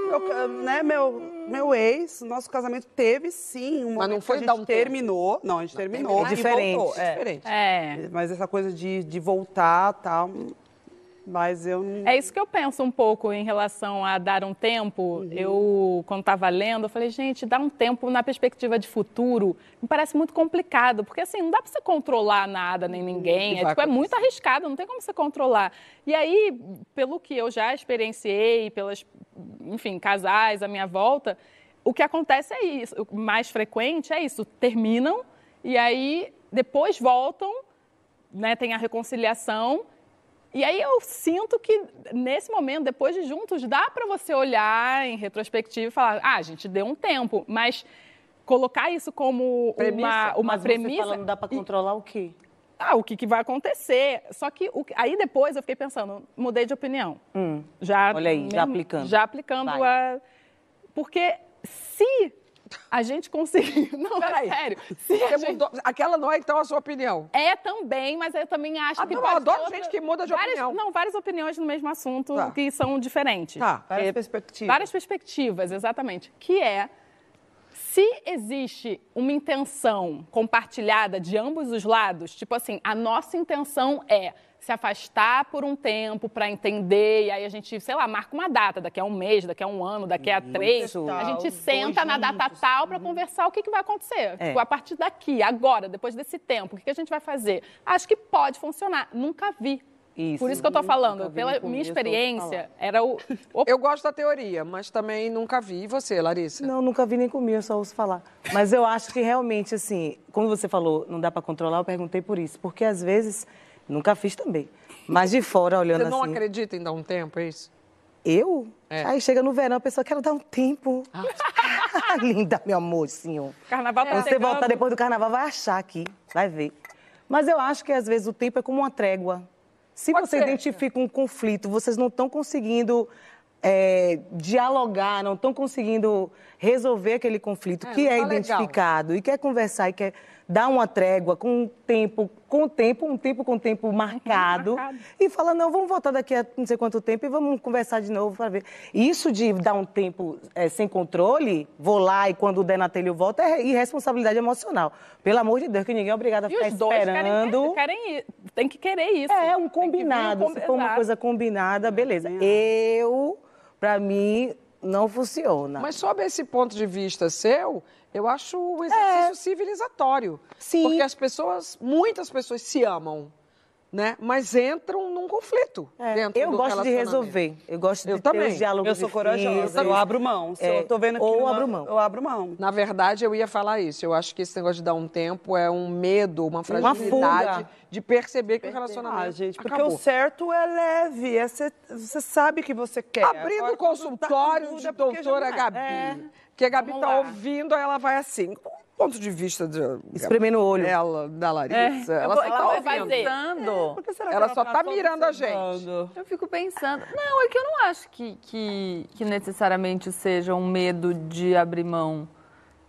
Meu, né, meu, meu ex, nosso casamento teve sim um Mas não foi que a dar gente um tempo. terminou. Não, a gente terminou. É e diferente. voltou, é. Diferente. É. Mas essa coisa de, de voltar tal. Mas eu não. É isso que eu penso um pouco em relação a dar um tempo. Eu, quando estava lendo, eu falei, gente, dar um tempo na perspectiva de futuro me parece muito complicado, porque assim, não dá para você controlar nada nem ninguém. que É, tipo, é muito arriscado, não tem como você controlar. E aí, pelo que eu já experienciei, pelas, enfim, casais à minha volta, o que acontece é isso, o mais frequente é isso, terminam e aí depois voltam, né, tem a reconciliação e aí eu sinto que nesse momento, depois de juntos, dá para você olhar em retrospectiva e falar, ah, a gente deu um tempo, mas colocar isso como Premissa. uma, uma Mas você premissa. fala, não dá pra e- controlar o quê? ah, o que, que vai acontecer? Só que o aí depois eu fiquei pensando, mudei de opinião. Já, Olha aí, já mesmo- aplicando. Já aplicando Vai. a. Porque se a gente conseguir. Não, Peraí. é sério. Se Você gente- mudou. Aquela não é, então, a sua opinião. É também, mas eu também acho Ah, que. eu adoro outra- gente que muda de várias, opinião. Não, várias opiniões no mesmo assunto Tá. que são diferentes. Tá. Várias É, perspectivas. Várias perspectivas, exatamente. Que é Se existe uma intenção compartilhada de ambos os lados, tipo assim, a nossa intenção é se afastar por um tempo para entender, e aí a gente, sei lá, marca uma data, daqui a um mês, daqui a um ano, daqui a três, Isso. a gente senta na data tal para conversar o que, que vai acontecer. É. Tipo, a partir daqui, agora, depois desse tempo, o que, que a gente vai fazer? Acho que pode funcionar. Nunca vi. Isso. Por isso que eu tô Nunca falando, pela minha experiência, era o, Eu gosto da teoria, mas também nunca vi. E você, Larissa? Não, nunca vi nem comi, eu só ouço falar. Mas eu acho que realmente, assim, quando você falou não dá para controlar, eu perguntei por isso. Porque às vezes, nunca fiz também. Mas de fora, olhando Você não assim. acredita em dar um tempo, é isso? Eu? É. Aí chega no verão, a pessoa quer dar um tempo. Linda, meu amor, senhor. carnaval tá você chegando. voltar depois do carnaval, vai achar aqui, vai ver. Mas eu acho que às vezes o tempo é como uma trégua. Se Pode você ser. identifica um conflito, vocês não estão conseguindo é, dialogar, não estão conseguindo resolver aquele conflito É, que é tá legal. identificado e quer conversar e quer dar uma trégua com um tempo, com tempo, um tempo com tempo marcado, Marcado. e fala, não, vamos voltar daqui a não sei quanto tempo e vamos conversar de novo para ver. Isso de dar um tempo é, sem controle, vou lá e quando der na telha eu volto, é irresponsabilidade emocional. Pelo amor de Deus, que ninguém é obrigado a E ficar os dois querem, esperando. querem ir. Tem que querer isso. É, um combinado. com- Se for uma coisa combinada, beleza. Eu, pra mim, não funciona. Mas sob esse ponto de vista seu, eu acho um exercício civilizatório. Sim. Porque as pessoas, muitas pessoas se amam, né? Mas entram num conflito É, dentro eu do gosto de relacionamento. resolver. Eu gosto Eu de ter também. os diálogos Eu sou corajosa, difíceis. eu abro mão. Se É, eu tô vendo que ou não- abro mão. Eu abro mão. Na verdade, eu ia falar isso. Eu acho que esse negócio de dar um tempo é um medo, uma fragilidade fuga. de perceber que o relacionamento Ah, gente, porque acabou. o certo é leve, é cê- você sabe que você quer. Abrindo Agora, o quando consultório tá de é doutora é. Gabi. Que a Gabi Vamos tá lá. ouvindo, aí ela vai assim, com o ponto de vista de, Espremendo o olho. dela, da Larissa. ela Eu só tá eu ouvindo. pensando. Por que será que Ela só tá só mirando a gente. Eu fico pensando. Não, é que eu não acho que, que, que necessariamente seja um medo de abrir mão.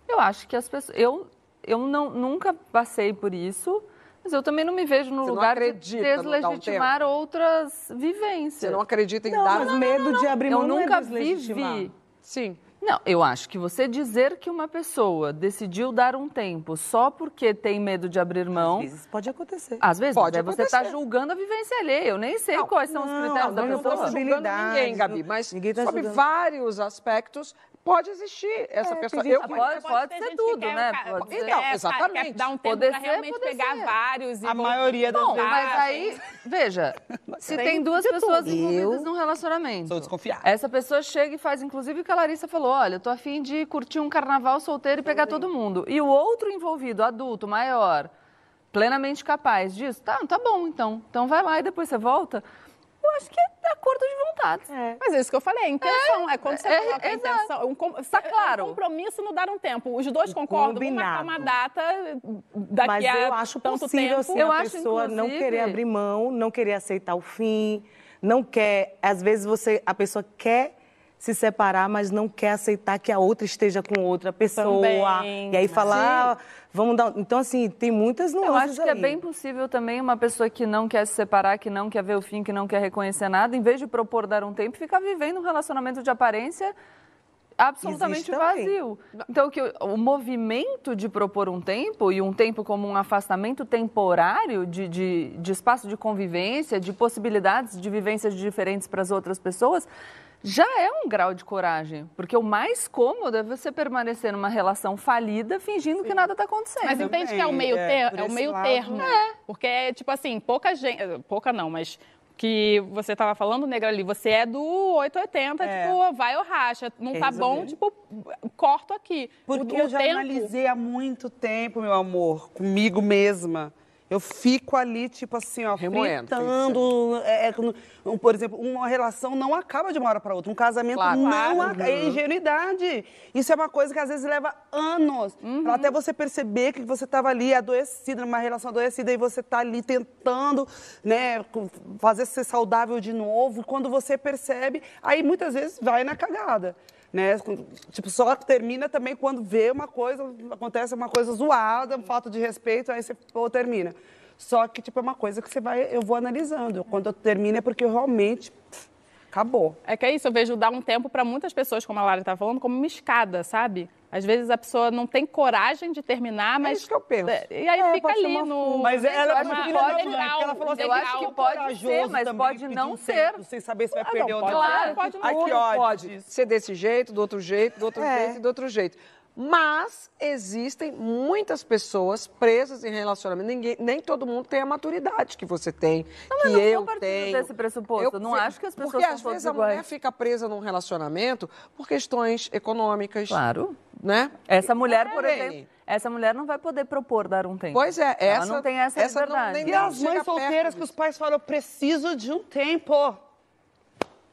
Eu acho que as pessoas. Eu, eu não, nunca passei por isso, mas eu também não me vejo no Você não lugar de acredita no dar um deslegitimar outras vivências. Você não acredita em Não, dar... mas medo de abrir eu mão não é nunca deslegitimar. vivi. Sim. Não, eu acho que você dizer que uma pessoa decidiu dar um tempo só porque tem medo de abrir mão. Às vezes pode acontecer. Às vezes, Pode é você está acontecer. julgando a vivência alheia. Eu nem sei Não, quais são os não, critérios da não, Eu não estou pessoa. possibil- julgando ninguém, Gabi, mas ninguém tá sob julgando. vários aspectos pode existir essa É, pessoa. Eu conheço- Pode ter ser tudo, que quer- né? quer- Pode quer- ser. Então, quer exatamente. dar um tempo Poder pra ser, realmente poder pegar ser. vários e A maioria das Bom, vezes. mas aí, veja, se Tem tem duas pessoas tudo. envolvidas Eu num relacionamento. Sou desconfiada. Essa pessoa chega e faz, inclusive, o que a Larissa falou: olha, eu tô afim de curtir um carnaval solteiro e pegar todo mundo. E o outro envolvido, adulto, maior, plenamente capaz disso, tá, tá bom, então. Então vai lá e depois você volta. Eu acho que é acordo de vontades. Mas é isso que eu falei, a intenção. É, quando você é, coloca a exato. intenção. Um, com- Tá claro. É um compromisso no dar um tempo. Os dois concordam, vamos marcar uma data daqui Mas a eu acho tanto possível, tempo. assim, Eu a acho, pessoa não inclusive- querer abrir mão, não querer aceitar o fim, não quer... Às vezes você, a pessoa quer se separar, mas não quer aceitar que a outra esteja com outra pessoa. Também. E aí falar, ah, vamos dar... Então, assim, tem muitas Eu nuances acho que é bem possível também uma pessoa que não quer se separar, que não quer ver o fim, que não quer reconhecer nada, em vez de propor dar um tempo, ficar vivendo um relacionamento de aparência absolutamente vazio. Então, que o, o movimento de propor um tempo, e um tempo como um afastamento temporário de, de, de espaço de convivência, de possibilidades de vivências diferentes para as outras pessoas, já é um grau de coragem. Porque o mais cômodo é você permanecer numa relação falida, fingindo que nada está acontecendo. Mas entende que é o Também, meio, é, ter- é o meio lado- termo. Porque, tipo assim, pouca gente. Pouca não, mas que você estava falando, negra ali, você é do 880, É. tipo, vai ou racha. Não Quer tá bom, resolver. tipo, corto aqui. Porque o, eu o já tempo, analisei há muito tempo, meu amor, comigo mesma. Eu fico ali, tipo assim, ó, Remoendo, fritando. É, é, por exemplo, uma relação não acaba de uma hora para outra. Um casamento Claro. não Claro. acaba. É ingenuidade. Isso é uma coisa que às vezes leva anos. Uhum. Até você perceber que você estava ali adoecida, numa relação adoecida, e você tá ali tentando, né, fazer ser saudável de novo. Quando você percebe, aí muitas vezes vai na cagada. Né? Tipo, só termina também quando vê uma coisa, acontece uma coisa zoada, falta de respeito, aí você pô, termina. Só que, tipo, é uma coisa que você vai, eu vou analisando. Quando eu termino é porque eu realmente Acabou. É que é isso, eu vejo dar um tempo para muitas pessoas, como a Lara estava falando, como uma escada, sabe? Às vezes a pessoa não tem coragem de terminar, mas. É isso que eu penso. E aí É, fica ali uma no. Mas ela é é uma filha pode da mãe, legal, porque ela falou assim, eu acho que pode ser, mas pode não um ser. tempo, Sem saber se vai Ah, perder não, ou não. ser, pode não. Ai, que Tudo ódio pode ser desse jeito, do outro jeito, do outro É. jeito e do outro jeito. Mas existem muitas pessoas presas em relacionamento. Ninguém, nem todo mundo tem a maturidade que você tem, que mas não eu vou partir tenho. desse pressuposto. Eu não acho que as pessoas Porque são às todas vezes a iguais. mulher fica presa num relacionamento por questões econômicas, Claro. né? Essa mulher, por Irene. exemplo, essa mulher não vai poder propor dar um tempo. Pois é, Ela essa não tem essa, essa não- liberdade. nem- E as mães solteiras que os pais falam, eu preciso de um tempo.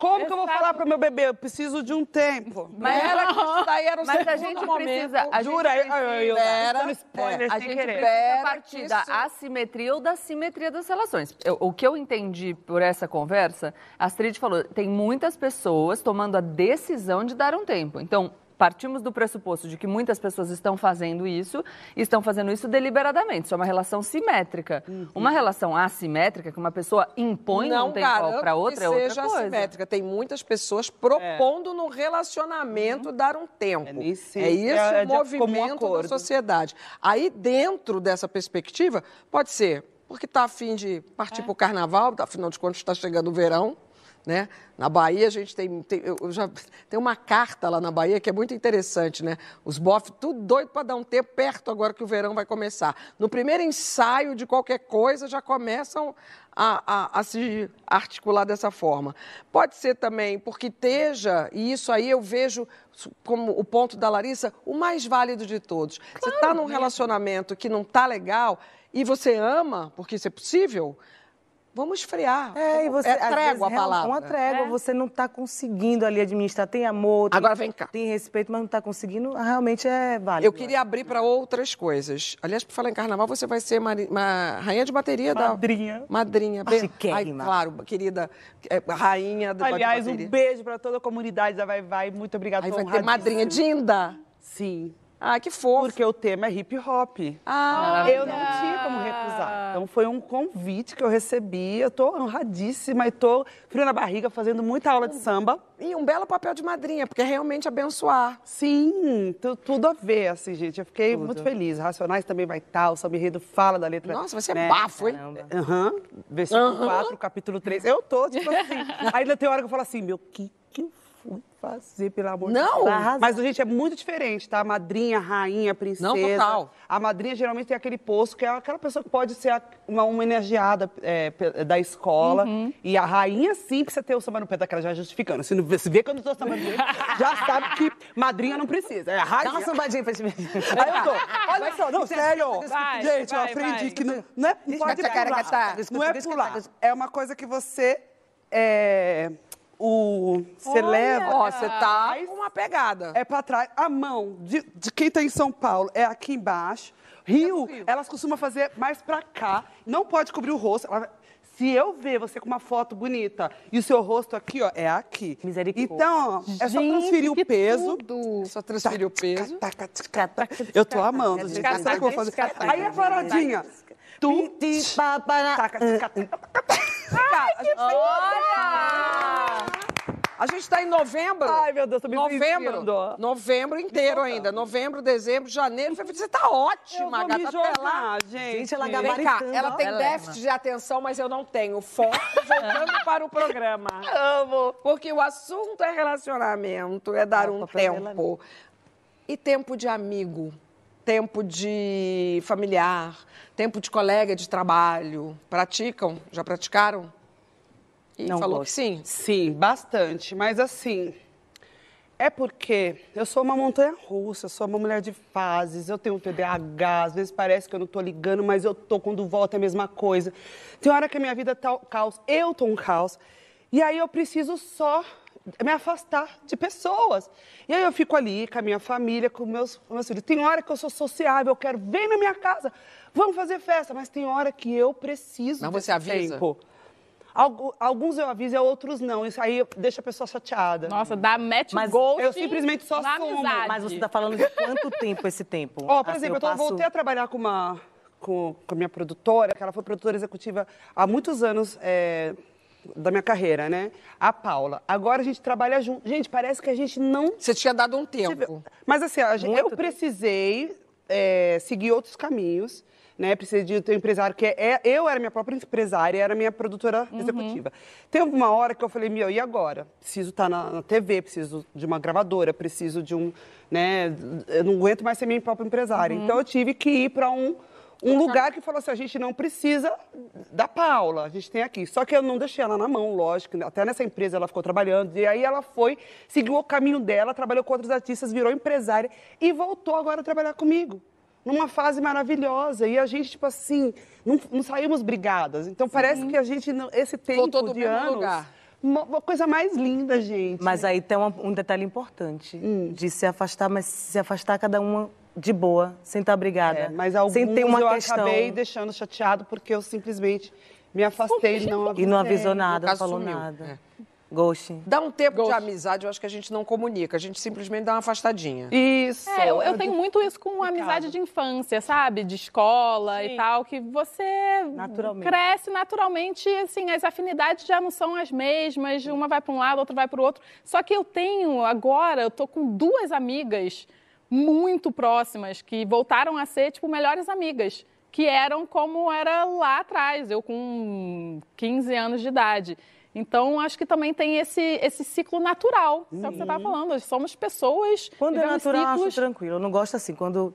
Como que eu vou falar pro meu bebê, eu preciso de um tempo? Mas era que isso daí era o Mas a gente momento. precisa- a gente Jura? precisa- Ai, ai, eu Era, spoiler A sem gente querer. precisa partir da assimetria ou da simetria das relações. Eu- o que eu entendi por essa conversa, a Astrid falou, tem muitas pessoas tomando a decisão de dar um tempo. Então, partimos do pressuposto de que muitas pessoas estão fazendo isso, e estão fazendo isso deliberadamente. Isso é uma relação simétrica. Uma relação assimétrica, que uma pessoa impõe não um tempo para outra, é outra seja coisa. assimétrica. Tem muitas pessoas propondo no relacionamento dar um tempo. É nisso, É isso é o de comum movimento da sociedade. Aí, dentro dessa perspectiva, pode ser porque está afim de partir para o carnaval, afinal de contas está chegando o verão. Né? Na Bahia, a gente tem, tem, eu já, tem uma carta lá na Bahia que é muito interessante, né? Os bofs, tudo doido para dar um tempo perto agora que o verão vai começar. No primeiro ensaio de qualquer coisa, já começam a, a, a se articular dessa forma. Pode ser também porque esteja, e isso aí eu vejo como o ponto da Larissa, o mais válido de todos. você está num relacionamento que não está legal e você ama, porque isso é possível, vamos esfriar. É, e você. é às vezes, trégua a palavra. Uma trégua, você não está conseguindo ali administrar. Tem amor, tem, Agora vem cá. tem respeito, mas não está conseguindo. Realmente é válido. Eu queria abrir para outras coisas. Aliás, por falar em carnaval, você vai ser mari- uma rainha de bateria da. Madrinha. Madrinha. Chiquérrima. Ai, claro, querida é, rainha da Aliás, de um bateria. beijo pra toda a comunidade da Vai Vai. Muito obrigada. Aí tô vai ter madrinha. Dinda. Sim. Ah, que fofo. Porque o tema é hip hop. Ah, Eu não tinha como recusar. Então foi um convite que eu recebi. Eu tô honradíssima e tô frio na barriga fazendo muita aula de samba. e um belo papel de madrinha, porque é realmente abençoar. Sim, tu- tudo a ver, assim, gente. Eu fiquei muito feliz. Racionais também vai estar, o Samba Enredo fala da letra. Nossa, vai ser né? bafo, hein? Aham. Versículo 4, capítulo 3. Eu tô, tipo assim. Ainda tem hora que eu falo assim, meu, que que eu fazer, pelo amor de Não! Deus? Mas, gente, é muito diferente, tá? Madrinha, rainha, princesa. Não, total. A madrinha geralmente tem aquele posto que é aquela pessoa que pode ser uma homenageada é, da escola. Uhum. E a rainha, sim, precisa ter o samba no pé daquela já justificando. Se, não, se vê que eu não tô samba no pé, já sabe que madrinha não precisa. É a rainha. Dá uma sambadinha pra gente. Aí eu tô. Olha só, não, sério. Vai, gente, eu vai, aprendi vai. que não, não é, não pode pular. Não é pular. É uma coisa que você é, o você leva Ó, você tá com uma pegada. é pra trás. A mão de, de quem tá em São Paulo é aqui embaixo. Rio, elas costumam fazer mais pra cá. Não pode cobrir o rosto. Ela- se eu ver você com uma foto bonita e o seu rosto aqui, ó, é aqui. Misericórdia. Então, ó, é só transferir o peso. Só transferir o peso. Eu tô amando, gente. O que eu vou fazer? Aí a paradinha. Tu, Piti, papara- taca, taca, taca. A gente está em novembro. Ai, meu Deus, tô me Novembro. Novembro inteiro ainda. Novembro, dezembro, janeiro. fevereiro. Você tá Eu ótima, vou me gata. Até lá. jogar, gente. Gente, ela Vem cá, ela tem Ela déficit de atenção, mas eu não tenho. Foco voltando para o programa. Amo. Porque o assunto é relacionamento, é dar Ah, um tempo. E tempo de amigo, tempo de familiar, tempo de colega de trabalho. Praticam? Já praticaram? E Não falou gosto. que sim. Sim, bastante. Mas assim, é porque eu sou uma montanha russa, eu sou uma mulher de fases, eu tenho um TDAH, às vezes parece que eu não tô ligando, mas eu tô quando volta é a mesma coisa. Tem hora que a minha vida tá um caos, eu tô um caos. E aí eu preciso só me afastar de pessoas. E aí eu fico ali com a minha família, com meus, com meus filhos. Tem hora que eu sou sociável, eu quero vir na minha casa, vamos fazer festa, mas tem hora que eu preciso Mas desse você avisa? tempo. Algu- Alguns eu aviso e outros não. Isso aí deixa a pessoa chateada. Nossa, dá match Mas ghost eu simplesmente só sumo. Mas você tá falando de quanto tempo esse tempo? Ó, por Assim, exemplo, eu, tô- passo- voltei a trabalhar com uma com, com a minha produtora, que ela foi produtora executiva há muitos anos é, da minha carreira, né? A Paula. Agora a gente trabalha junto. Gente, parece que a gente não. Você tinha dado um tempo. Mas assim, eu precisei é, seguir outros caminhos. Né, precisei de ter um empresário que é, é- eu era minha própria empresária, era minha produtora executiva. Teve uma hora que eu falei, meu, e agora? Preciso estar na, na TV, preciso de uma gravadora, preciso de um, né, eu não aguento mais ser minha própria empresária. Então eu tive que ir para um, um lugar que falou assim, a gente não precisa da Paula, a gente tem aqui. Só que eu não deixei ela na mão, lógico, até nessa empresa ela ficou trabalhando, e aí ela foi, seguiu o caminho dela, trabalhou com outros artistas, virou empresária e voltou agora a trabalhar comigo. Numa fase maravilhosa. E a gente, tipo assim, não, não saímos brigadas. Então parece que a gente, não- esse tempo Voltou do de anos. lugar. Uma, coisa mais linda, gente. Mas aí tem uma- um detalhe importante de se afastar, mas se afastar cada uma de boa, sem estar brigada. É, mas alguns sem ter uma eu questão. acabei deixando chateado porque eu simplesmente me afastei e não avisei. E não avisou nada, falou sumiu. nada. É. Ghost. Tá Dá um tempo de amizade, eu acho que a gente não comunica. A gente simplesmente dá uma afastadinha. Isso. É, eu, eu tenho muito isso com amizade de infância, sabe? De escola e tal, que você Naturalmente. cresce naturalmente, assim, as afinidades já não são as mesmas, uma vai para um lado, outra vai para o outro. Só que eu tenho agora, eu tô com duas amigas muito próximas que voltaram a ser, tipo, melhores amigas. Que eram como era lá atrás, eu com 15 anos de idade. Então, acho que também tem esse, esse ciclo natural, que é o que você estava falando. Nós somos pessoas. Quando é natural, eu acho ciclos. tranquilo. Eu não gosto assim. Quando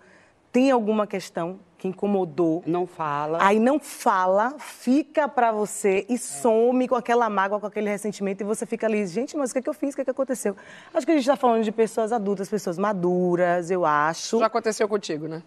tem alguma questão que incomodou, Não fala. aí não fala, fica pra você e some com aquela mágoa, com aquele ressentimento, e você fica ali, gente, mas o que, é que eu fiz? O que, é que aconteceu? Acho que a gente está falando de pessoas adultas, pessoas maduras, eu acho. Já aconteceu contigo, né?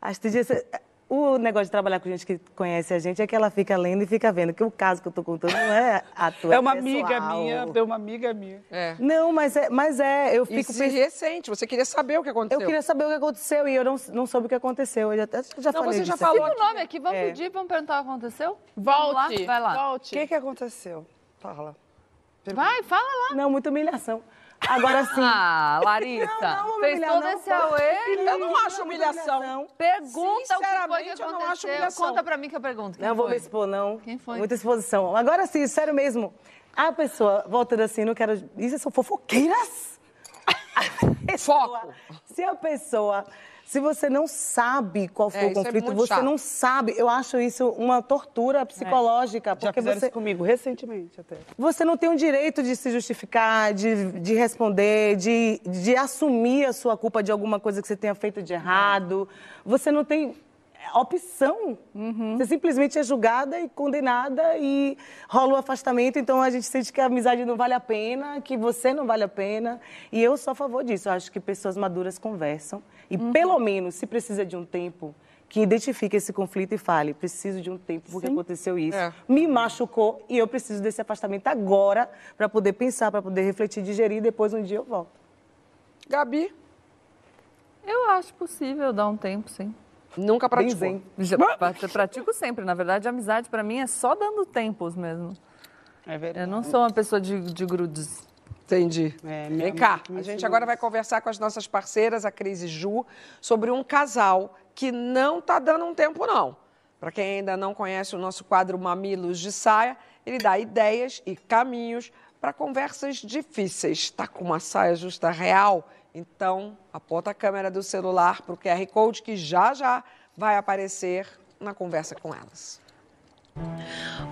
Acho que podia ser- O negócio de trabalhar com gente que conhece a gente é que ela fica lendo e fica vendo que o caso que eu tô contando não é a tua, É uma pessoal. amiga minha, é uma amiga minha. É. Não, mas é, mas é eu fico se pensando. recente, você queria saber o que aconteceu. Eu queria saber o que aconteceu e eu não, não soube o que aconteceu. Eu já, já Não, falei você já disso falou aqui. O nome aqui, vamos É. pedir, vamos perguntar o que aconteceu? Vamos lá? Volte, Vai lá. O volte. que, que aconteceu? Fala. Vai, fala lá. Não, muita humilhação. Agora sim. Ah, Larissa, Não, não, fez todo não, esse auê. Eu não acho humilhação. Pergunta o que foi que Sinceramente, eu não acho aconteceu. humilhação. Conta pra mim que eu pergunto. Quem Não vou foi? me expor, não. Quem foi? Muita exposição. Agora sim, sério mesmo. A pessoa, voltando assim, não quero. Isso são fofoqueiras? Pessoa- Foco. Se a pessoa. Se você não sabe qual foi É, o é conflito, muito você chato. não sabe. Eu acho isso uma tortura psicológica. Já Porque fizeram você, isso comigo recentemente até. você não tem o direito de se justificar, de, de responder, de, de assumir a sua culpa de alguma coisa que você tenha feito de errado. Você não tem opção. Você simplesmente é julgada e condenada e rola o afastamento. Então a gente sente que a amizade não vale a pena, que você não vale a pena. E eu sou a favor disso. Eu acho que pessoas maduras conversam e, pelo menos, se precisa de um tempo. Que identifique esse conflito e fale: preciso de um tempo porque aconteceu isso, É. me machucou e eu preciso desse afastamento agora para poder pensar, para poder refletir, digerir e depois um dia eu volto. Gabi, Eu acho possível dar um tempo, sim. Nunca Bem praticou. zen. Já pra- pratico sempre. Na verdade, a amizade pra mim é só dando tempos mesmo. É verdade. Eu não sou uma pessoa de, de grudes. Entendi. É, Vem cá, a gente agora vai isso. conversar com as nossas parceiras, a Cris e Ju, sobre um casal que não tá dando um tempo, não. Para quem ainda não conhece o nosso quadro Mamilos de Saia, ele dá ideias e caminhos para conversas difíceis. Tá com uma saia justa real? Então, aponta a câmera do celular para o QR Code que já já vai aparecer na conversa com elas.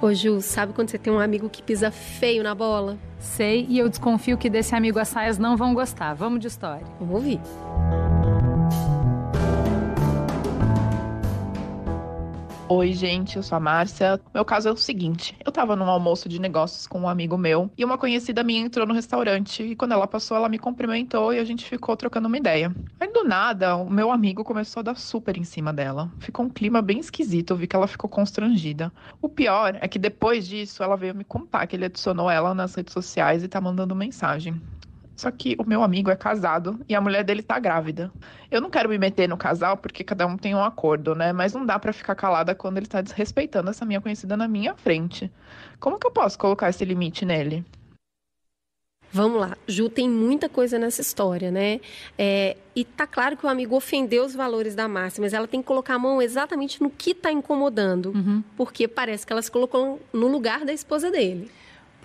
Ô Ju, sabe quando você tem um amigo que pisa feio na bola? Sei, e eu desconfio que desse amigo as saias não vão gostar. Vamos de história. Vamos ouvir. Oi, gente, eu sou a Márcia. Meu caso é o seguinte: eu tava num almoço de negócios com um amigo meu e uma conhecida minha entrou no restaurante e quando ela passou, ela me cumprimentou e a gente ficou trocando uma ideia. Aí do nada, o meu amigo começou a dar super em cima dela. Ficou um clima bem esquisito, eu vi que ela ficou constrangida. O pior é que depois disso, ela veio me contar que ele adicionou ela nas redes sociais e tá mandando mensagem. Só que o meu amigo é casado e a mulher dele tá grávida. Eu não quero me meter no casal porque cada um tem um acordo, né? Mas não dá pra ficar calada quando ele tá desrespeitando essa minha conhecida na minha frente. Como que eu posso colocar esse limite nele? Vamos lá, Ju, tem muita coisa nessa história, né? É, e tá claro que o amigo ofendeu os valores da Márcia, mas ela tem que colocar a mão exatamente no que está incomodando, Uhum. porque parece que ela se colocou no lugar da esposa dele.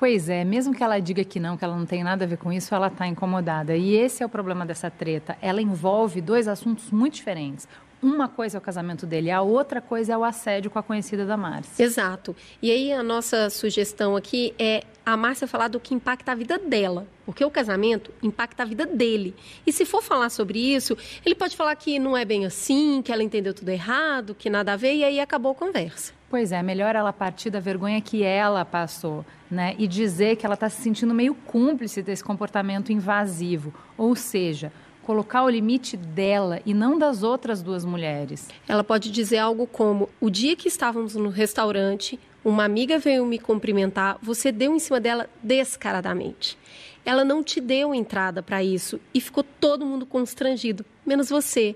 Pois é, mesmo que ela diga que não, que ela não tem nada a ver com isso, ela está incomodada. E esse é o problema dessa treta. Ela envolve dois assuntos muito diferentes. Uma coisa é o casamento dele, a outra coisa é o assédio com a conhecida da Márcia. Exato. E aí a nossa sugestão aqui é a Márcia falar do que impacta a vida dela, porque o casamento impacta a vida dele. E se for falar sobre isso, ele pode falar que não é bem assim, que ela entendeu tudo errado, que nada a ver, e aí acabou a conversa. Pois é, melhor ela partir da vergonha que ela passou, né? E dizer que ela está se sentindo meio cúmplice desse comportamento invasivo. Ou seja, colocar o limite dela e não das outras duas mulheres. Ela pode dizer algo como: o dia que estávamos no restaurante, uma amiga veio me cumprimentar, você deu em cima dela descaradamente. Ela não te deu entrada para isso e ficou todo mundo constrangido, menos você.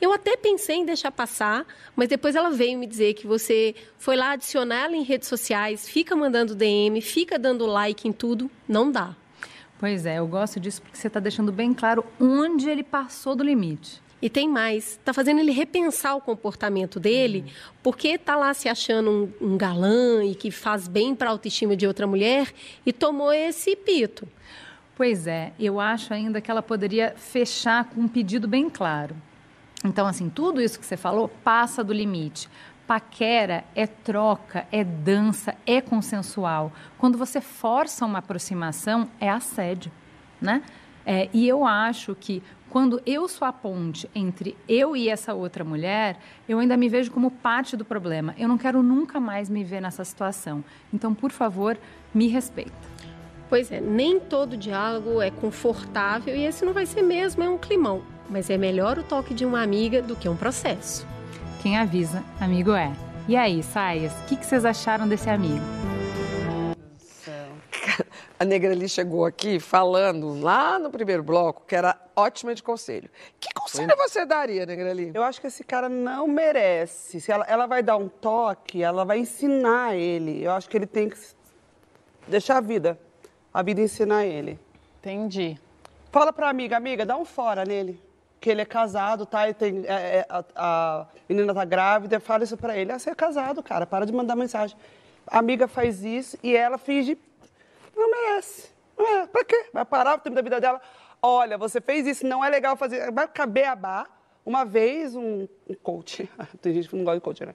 Eu até pensei em deixar passar, mas depois ela veio me dizer que você foi lá adicionar ela em redes sociais, fica mandando DM, fica dando like em tudo. Não dá. Pois é, eu gosto disso porque você está deixando bem claro onde ele passou do limite. E tem mais, tá fazendo ele repensar o comportamento dele, porque tá lá se achando um, um galã e que faz bem para a autoestima de outra mulher e tomou esse pito. Pois é, eu acho ainda que ela poderia fechar com um pedido bem claro. Então, assim, tudo isso que você falou passa do limite. Paquera é troca, é dança, é consensual. Quando você força uma aproximação, é assédio, né? É, e eu acho que quando eu sou a ponte entre eu e essa outra mulher, eu ainda me vejo como parte do problema. Eu não quero nunca mais me ver nessa situação. Então, por favor, me respeita. Pois é, nem todo diálogo é confortável e esse não vai ser mesmo, é um climão. Mas é melhor o toque de uma amiga do que um processo. Quem avisa, amigo é. E aí, Saias, o que, que vocês acharam desse amigo? A Negreli chegou aqui falando lá no primeiro bloco que era ótima de conselho. Que conselho você daria, Negreli? Eu acho que esse cara não merece. Se ela, ela vai dar um toque, ela vai ensinar ele. Eu acho que ele tem que deixar a vida. A vida ensinar ele. Entendi. Fala pra amiga, amiga, dá um fora nele. Que ele é casado, tá? E tem, é, é, a, a menina tá grávida, fala isso pra ele. Ah, você é casado, cara, para de mandar mensagem. A amiga faz isso e ela finge. Não merece. Não é. Pra quê? Vai parar o tempo da vida dela. Olha, você fez isso, não é legal fazer. Vai caber a bar. Uma vez, um, um coach, tem gente que não gosta de coach, né?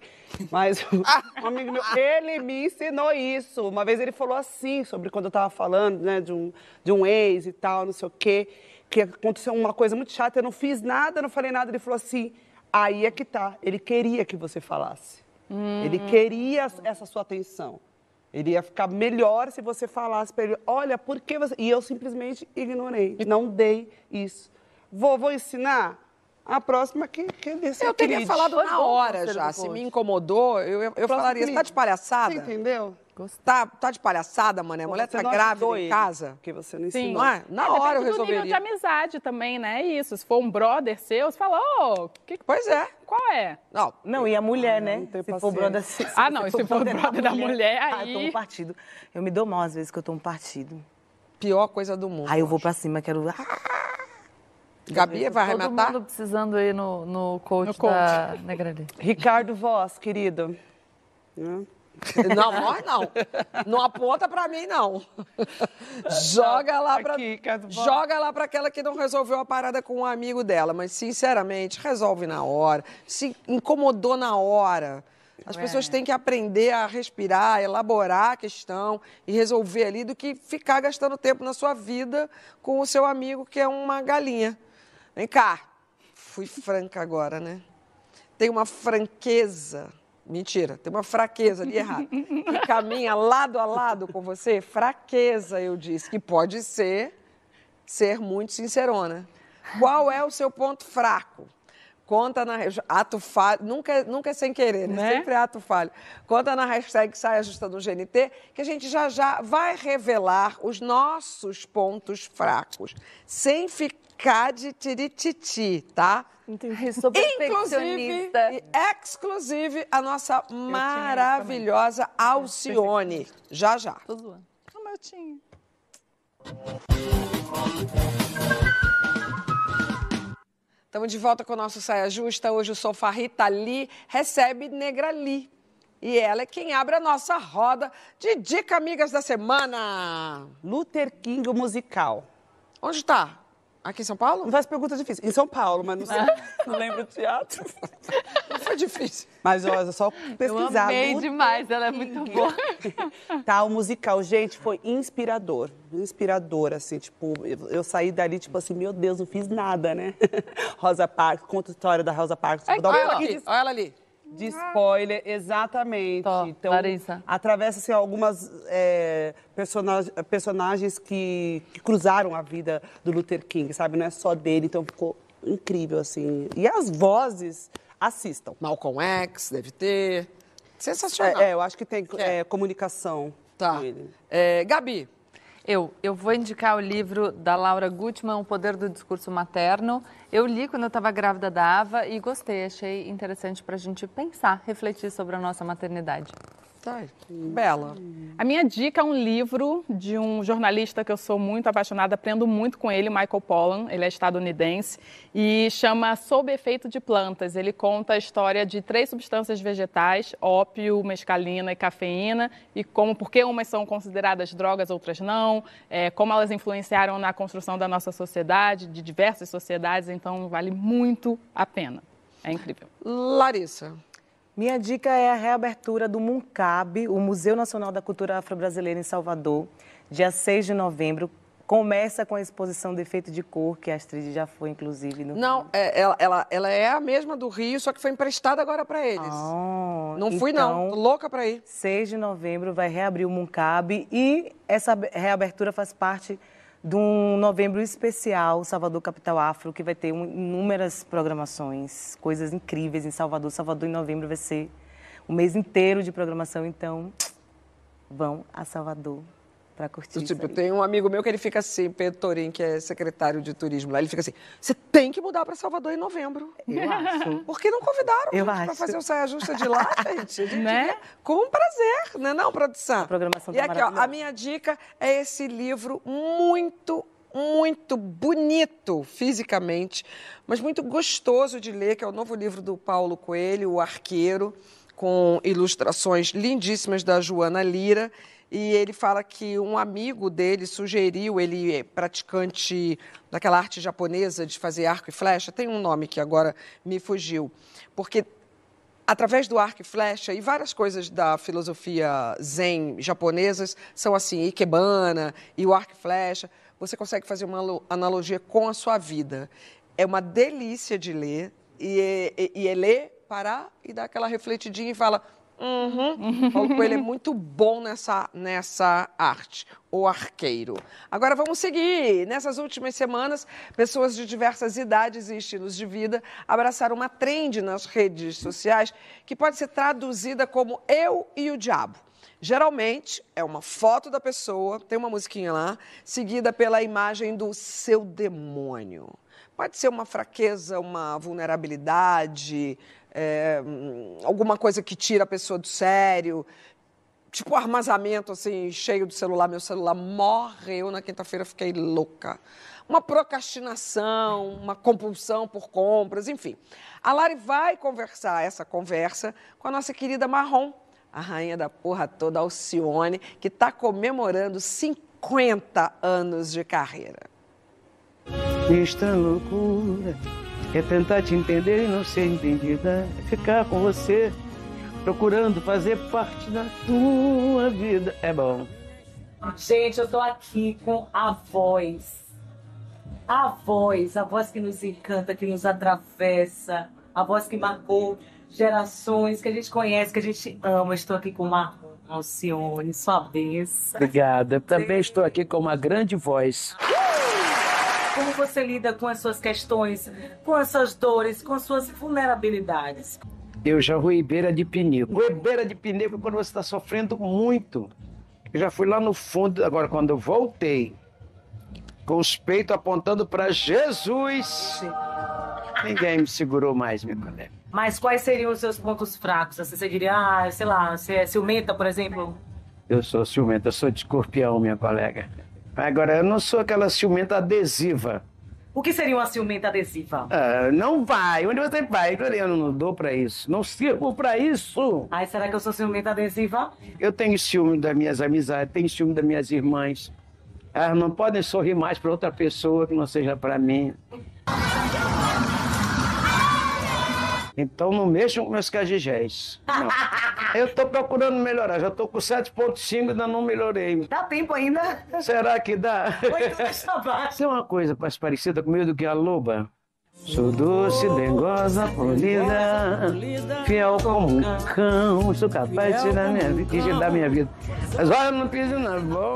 Mas um amigo meu, ele me ensinou isso. Uma vez ele falou assim, sobre quando eu tava falando, né, de um, de um ex e tal, não sei o quê, que aconteceu uma coisa muito chata, eu não fiz nada, não falei nada. Ele falou assim, aí é que tá, ele queria que você falasse. Ele queria essa sua atenção. Ele ia ficar melhor se você falasse para ele, olha, por que você... E eu simplesmente ignorei, não dei isso. Vou, vou ensinar? A próxima que, que ele Eu teria querido. falado na hora já. Se me incomodou, eu, eu Próximo falaria, você tá de palhaçada? Você entendeu? Tá, tá de palhaçada, mané? A mulher tá grávida em ele, casa? Porque você não Sim. ensinou. Não é? Na É, hora eu depende do nível de resolveria. amizade também, né? Isso. Se for um brother seu, você fala, ô, que, Pois é. qual é? Não, Não, e a mulher, Ah, né? Se for brother, se, Ah, se não, e se for brother da mulher, Ah, eu aí- tomo partido. Eu me dou mal às vezes que eu tomo partido. pior coisa do mundo. Aí eu vou pra cima, quero. Ah, Gabi vai Todo arrematar? mundo precisando ir no, no coach, No coach. da Negrali. Ricardo Voz, querido. Né? Não, nós não. Não aponta pra mim, não. Joga lá Voz. Joga lá pra aquela que não resolveu a parada com um amigo dela. Mas, sinceramente, resolve na hora. Se incomodou na hora. As pessoas têm que aprender a respirar, elaborar a questão e resolver ali do que ficar gastando tempo na sua vida com o seu amigo que é uma galinha. Vem cá. Fui franca agora, né? Tem uma franqueza. Mentira, tem uma fraqueza ali errado. Que caminha lado a lado com você. Fraqueza, eu disse, que pode ser ser muito sincerona. Qual é o seu ponto fraco? Conta na ato falho, nunca, nunca é sem querer, né? Né? Sempre é ato falho. Conta na hashtag Sai Ajustando o GNT, que a gente já já vai revelar os nossos pontos fracos, sem ficar de tirititi, tá? Sou Inclusive, e exclusive, a nossa maravilhosa Alcione. Já, já. Como eu tinha. Estamos de volta com o nosso Saia Justa. Hoje o Sofá Rita Lee recebe Negra Lee. E ela é quem abre a nossa roda de Dica Amigas da Semana. Luther King, o musical. Onde está? Aqui em São Paulo? Não faz pergunta difícil. Em São Paulo, mas não sei. não lembro o teatro. Não foi difícil. Mas é só pesquisar. Eu amei Luther demais, ela é muito boa. Tá, o musical, gente, foi inspirador. Inspirador, assim, tipo, eu, saí dali, tipo assim, meu Deus, não fiz nada, né? Rosa Parks, conta a história da Rosa Parks. Dar um Olha ela aqui, olha ela ali. De spoiler, exatamente. Tó, então, Larissa. atravessa assim, algumas é, personagens, personagens que, que cruzaram a vida do Luther King, sabe? Não é só dele, então ficou incrível, assim. E as vozes, assistam. Malcolm X, deve ter. Sensacional. É, é, eu acho que tem é? é, comunicação Tá. com ele. É, Gabi, Eu, eu vou indicar o livro da Laura Gutmann, O Poder do Discurso Materno. Eu li quando eu estava grávida da Ava e gostei, achei interessante para a gente pensar, refletir sobre a nossa maternidade. Tá. Bela. A minha dica é um livro de um jornalista que eu sou muito apaixonada, aprendo muito com ele, Michael Pollan, ele é estadunidense, e chama Sob Efeito de Plantas. Ele conta a história de três substâncias vegetais, ópio, mescalina e cafeína, e como, por que umas são consideradas drogas, outras não, é, como elas influenciaram na construção da nossa sociedade, de diversas sociedades, então vale muito a pena. É incrível. Larissa. Minha dica é a reabertura do MUNCAB, o Museu Nacional da Cultura Afro-Brasileira em Salvador, dia 6 de novembro. Começa com a exposição Defeito de Cor, que a Astrid já foi, inclusive. No... Não, é, ela, ela, ela é a mesma do Rio, só que foi emprestada agora para eles. Ah, não fui, não. então, Tô louca para ir. 6 de novembro vai reabrir o MUNCAB e essa reabertura faz parte de um novembro especial Salvador Capital Afro, que vai ter inúmeras programações, coisas incríveis em Salvador. Salvador em novembro vai ser o mês inteiro de programação, então vão a Salvador para curtir Tipo, tem um amigo meu que ele fica assim, Pedro Torim, que é secretário de turismo lá, ele fica assim, você tem que mudar para Salvador em novembro. Eu acho. Por que não convidaram Eu para fazer o saia justa de lá, gente? Gente Né? com prazer, né não, produção? A programação E tá aqui, ó, a minha dica é esse livro muito, muito bonito fisicamente, mas muito gostoso de ler, que é o novo livro do Paulo Coelho, O Arqueiro, com ilustrações lindíssimas da Joana Lira. E ele fala que um amigo dele sugeriu, ele é praticante daquela arte japonesa de fazer arco e flecha, tem um nome que agora me fugiu, porque através do arco e flecha e várias coisas da filosofia zen japonesas são assim, ikebana e o arco e flecha, você consegue fazer uma alo- analogia com a sua vida. É uma delícia de ler e é, e é ler, parar e dar aquela refletidinha e fala Uhum. Paulo Coelho é muito bom nessa, nessa arte, o arqueiro. Agora vamos seguir. Nessas últimas semanas, pessoas de diversas idades e estilos de vida abraçaram uma trend nas redes sociais que pode ser traduzida como eu e o diabo. Geralmente é uma foto da pessoa, tem uma musiquinha lá, seguida pela imagem do seu demônio. Pode ser uma fraqueza, uma vulnerabilidade, é, alguma coisa que tira a pessoa do sério. Tipo armazenamento assim, cheio do celular. Meu celular morreu na quinta-feira, fiquei louca. Uma procrastinação, uma compulsão por compras, enfim. A Lari vai conversar essa conversa com a nossa querida Marrom, a rainha da porra toda, Alcione, que está comemorando 50 anos de carreira. Esta loucura é tentar te entender e não ser entendida. É ficar com você, procurando fazer parte da tua vida. É bom. Gente, eu tô aqui com a voz. A voz, a voz que nos encanta, que nos atravessa, a voz que marcou gerações, que a gente conhece, que a gente ama. Estou aqui com Marrom Alcione, sua vez. Obrigada. Também estou aqui com uma grande voz. Como você lida com as suas questões, com as suas dores, com as suas vulnerabilidades? Eu já fui beira de pinico. Fui beira de pinico quando você está sofrendo muito. Eu já fui lá no fundo. Agora, quando eu voltei, com os peitos apontando para Jesus, ninguém me segurou mais, meu colega. Mas quais seriam os seus pontos fracos? Assim, Você diria, ah, sei lá, você é ciumenta, por exemplo? Eu sou ciumento, eu sou de escorpião, minha colega. Agora, eu não sou aquela ciumenta adesiva. O que seria uma ciumenta adesiva? Ah, não vai. Onde você vai? Eu não dou pra isso. Não sirvo pra isso. Ai, será que eu sou ciumenta adesiva? Eu tenho ciúme das minhas amizades, tenho ciúme das minhas irmãs. Elas não podem sorrir mais pra outra pessoa que não seja pra mim. Então não mexam com meus cagigés. Não. Eu tô procurando melhorar. Já tô com 7.5 e ainda não melhorei. Dá tempo ainda? Será que dá? Abaixo. Tem uma coisa mais parecida comigo do que a loba? Sou doce, dengosa, polida, fiel como um cão, sou capaz de tirar minha vida, minha vida. Mas olha, não piso na bola,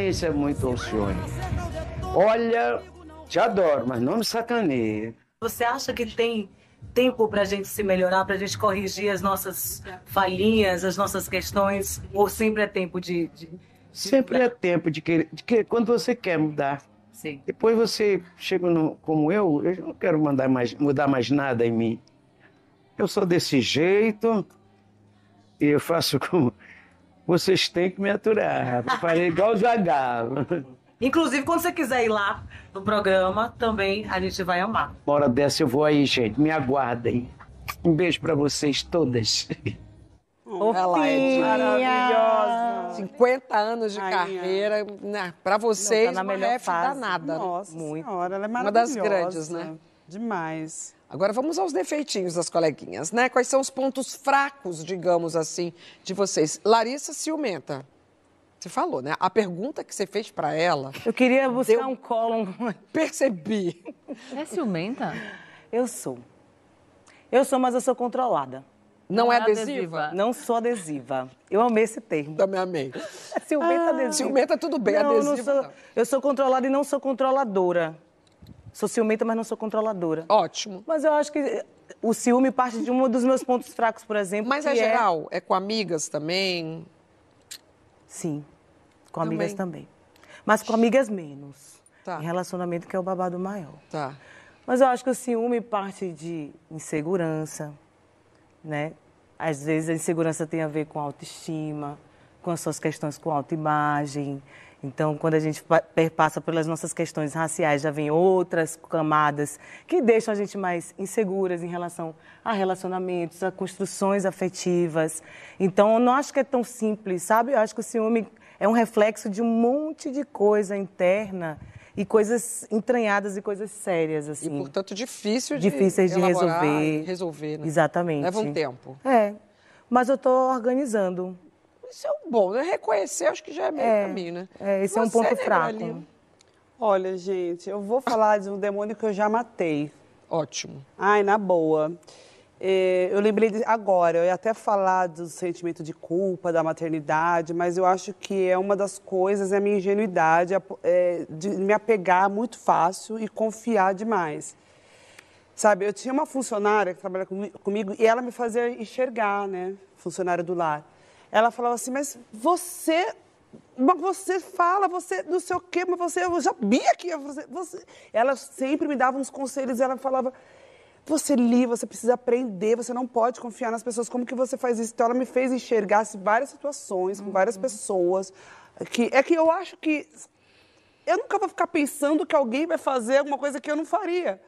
isso é muito Alcione. Olha, te adoro, mas não me sacaneie. Você acha que tem tempo pra gente se melhorar, pra gente corrigir as nossas falhinhas, as nossas questões? Ou sempre é tempo de. de- Sempre é tempo de querer, de querer quando você quer mudar. Sim. Depois você chega no, como eu, eu não quero mandar mais, mudar mais nada em mim. Eu sou desse jeito e eu faço como. Vocês têm que me aturar. Eu falei igual o Zagalo. Inclusive, quando você quiser ir lá no programa, também a gente vai amar. Uma hora dessa eu vou aí, gente. Me aguardem. Um beijo pra vocês todas. Ela é Maravilhosa. 50 anos de Rainha. carreira, né? Pra vocês, Não, tá na uma melhor ref fase. danada. Nossa Muito. senhora, ela é Uma das maravilhosa. grandes, né? Demais. Agora vamos aos defeitinhos das coleguinhas, né? Quais são os pontos fracos, digamos assim, de vocês? Larissa ciumenta. Você falou, né? A pergunta que você fez pra ela, Eu queria buscar Deu- um colo. percebi. É ciumenta? Eu sou. Eu sou, mas eu sou controlada. Não, Não é é adesiva? adesiva. Não sou adesiva. Eu amei esse termo. Também amei. Ciumenta adesiva. Ciumenta tudo bem, não, adesiva não sou, não. Eu sou controlada e não sou controladora. Sou ciumenta, mas não sou controladora. Ótimo. Mas eu acho que o ciúme parte de um dos meus pontos fracos, por exemplo. Mas que é geral? É com amigas também? Sim, com Também. amigas também. Mas com amigas menos. Tá. Em relacionamento que é o babado maior. Tá. Mas eu acho que o ciúme parte de insegurança, né? Às vezes a insegurança tem a ver com autoestima, com as suas questões com autoimagem. Então, quando a gente pa- perpassa pelas nossas questões raciais, já vem outras camadas que deixam a gente mais inseguras em relação a relacionamentos, a construções afetivas. Então, eu não acho que é tão simples, sabe? Eu acho que o ciúme é um reflexo de um monte de coisa interna e coisas entranhadas e coisas sérias, E, assim. portanto, difícil de Difíceis de resolver. e resolver, né? Exatamente. Leva um tempo. É. Mas eu estou organizando. Isso é um bom, né? Reconhecer, acho que já é meio É. caminho, né? É, esse é um ponto fraco. Lima? Olha, gente, eu vou falar de um demônio que eu já matei. Ótimo. Ai, na boa. É, eu lembrei de- agora, eu ia até falar do sentimento de culpa, da maternidade, mas eu acho que é uma das coisas, é a minha ingenuidade, é, de me apegar muito fácil e confiar demais. Sabe, eu tinha uma funcionária que trabalha comi- comigo e ela me fazia enxergar, né? Funcionária do lar. Ela falava assim, mas você mas você fala, você não sei o quê, mas você, eu sabia que você. Ela sempre me dava uns conselhos e ela falava, você li, você precisa aprender, você não pode confiar nas pessoas, como que você faz isso? Então ela me fez enxergar várias situações, com várias pessoas, que é que eu acho que eu nunca vou ficar pensando que alguém vai fazer alguma coisa que eu não faria.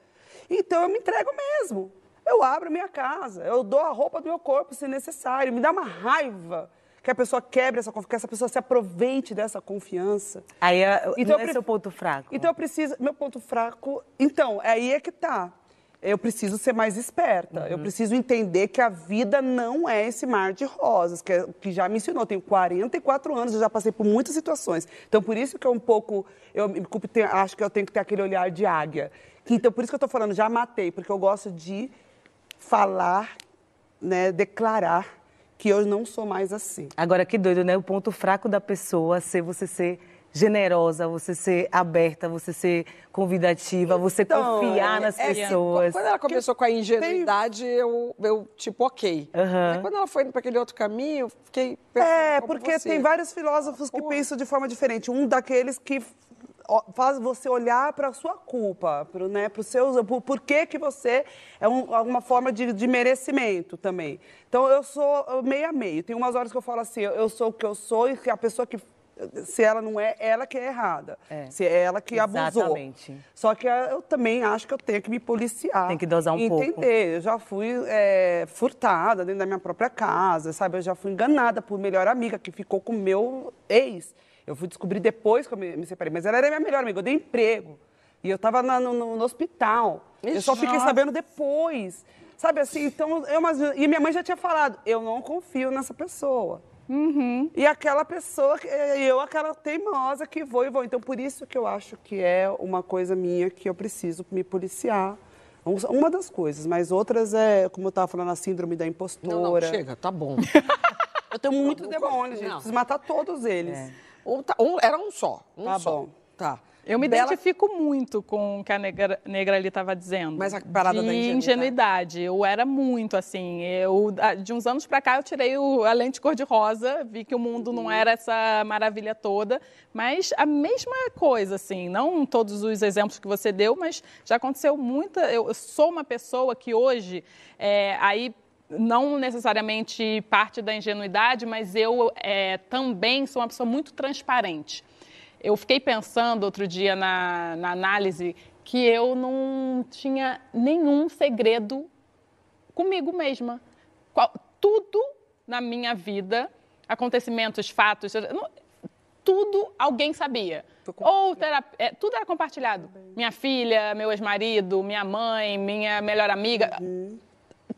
Então eu me entrego mesmo. Eu abro minha casa, eu dou a roupa do meu corpo se necessário. Me dá uma raiva que a pessoa quebre essa confiança, que essa pessoa se aproveite dessa confiança. Aí é, Então, não eu é pre- seu ponto fraco. Então eu preciso, meu ponto fraco, então, aí é que tá. Eu preciso ser mais esperta. Eu preciso entender que a vida não é esse mar de rosas, que, é- que já me ensinou. Tenho 44 anos, eu já passei por muitas situações. Então, por isso que eu um pouco, eu me culpo, acho que eu tenho que ter aquele olhar de águia. Então, por isso que eu estou falando, já matei, porque eu gosto de falar, né, declarar que eu não sou mais assim. Agora, que doido, né? O ponto fraco da pessoa ser você ser generosa, você ser aberta, você ser convidativa, você Então, confiar é- nas é- pessoas. Quando ela começou com a ingenuidade, eu, eu tipo, ok. Aí quando ela foi indo para aquele outro caminho, eu fiquei pensando É, porque você. tem vários filósofos que pensam de forma diferente. Um daqueles que faz você olhar para a sua culpa, para né, os seus, por, por que que você é um- alguma forma de, de merecimento também. Então eu sou meio a meio. Tem umas horas que eu falo assim, eu, eu sou o que eu sou e que a pessoa que se ela não é, ela que é errada. É. Se é ela que abusou. Exatamente. Só que eu também acho que eu tenho que me policiar. Tem que dosar um entender. pouco. Eu já fui é, furtada dentro da minha própria casa, sabe? Eu já fui enganada por melhor amiga que ficou com meu ex. Eu fui descobrir depois que eu me, me separei. Mas ela era minha melhor amiga, eu dei emprego. E eu estava no, no- no hospital. eu só fiquei nossa. sabendo depois. Sabe assim, então, eu, mas, e minha mãe já tinha falado, eu não confio nessa pessoa. E aquela pessoa, que- eu, aquela teimosa que vou e vou. Então, por isso que eu acho que é uma coisa minha que eu preciso me policiar. Um- Uma das coisas, mas outras é, como eu estava falando, a síndrome da impostora. Não, não, chega, tá bom. Eu tenho muito demônio, gente. Não. Preciso matar todos eles. Um, tá- um- era um só. Um Tá só. bom. Tá. Eu me Bela- identifico muito com o que a negra, negra ali estava dizendo. Mas a parada de da ingenuidade. ingenuidade. Eu era muito assim. Eu, de uns anos para cá, eu tirei o- a lente cor-de-rosa, vi que o mundo não era essa maravilha toda. Mas a mesma coisa, assim. Não todos os exemplos que você deu, mas já aconteceu muita. Eu, eu sou uma pessoa que hoje, é, aí não necessariamente parte da ingenuidade, mas eu é, também sou uma pessoa muito transparente. Eu fiquei pensando outro dia na, na análise que eu não tinha nenhum segredo comigo mesma. Qual- tudo na minha vida, acontecimentos, fatos, não- tudo alguém sabia. Ou terap- é, tudo era compartilhado. Minha filha, meu ex-marido, minha mãe, minha melhor amiga.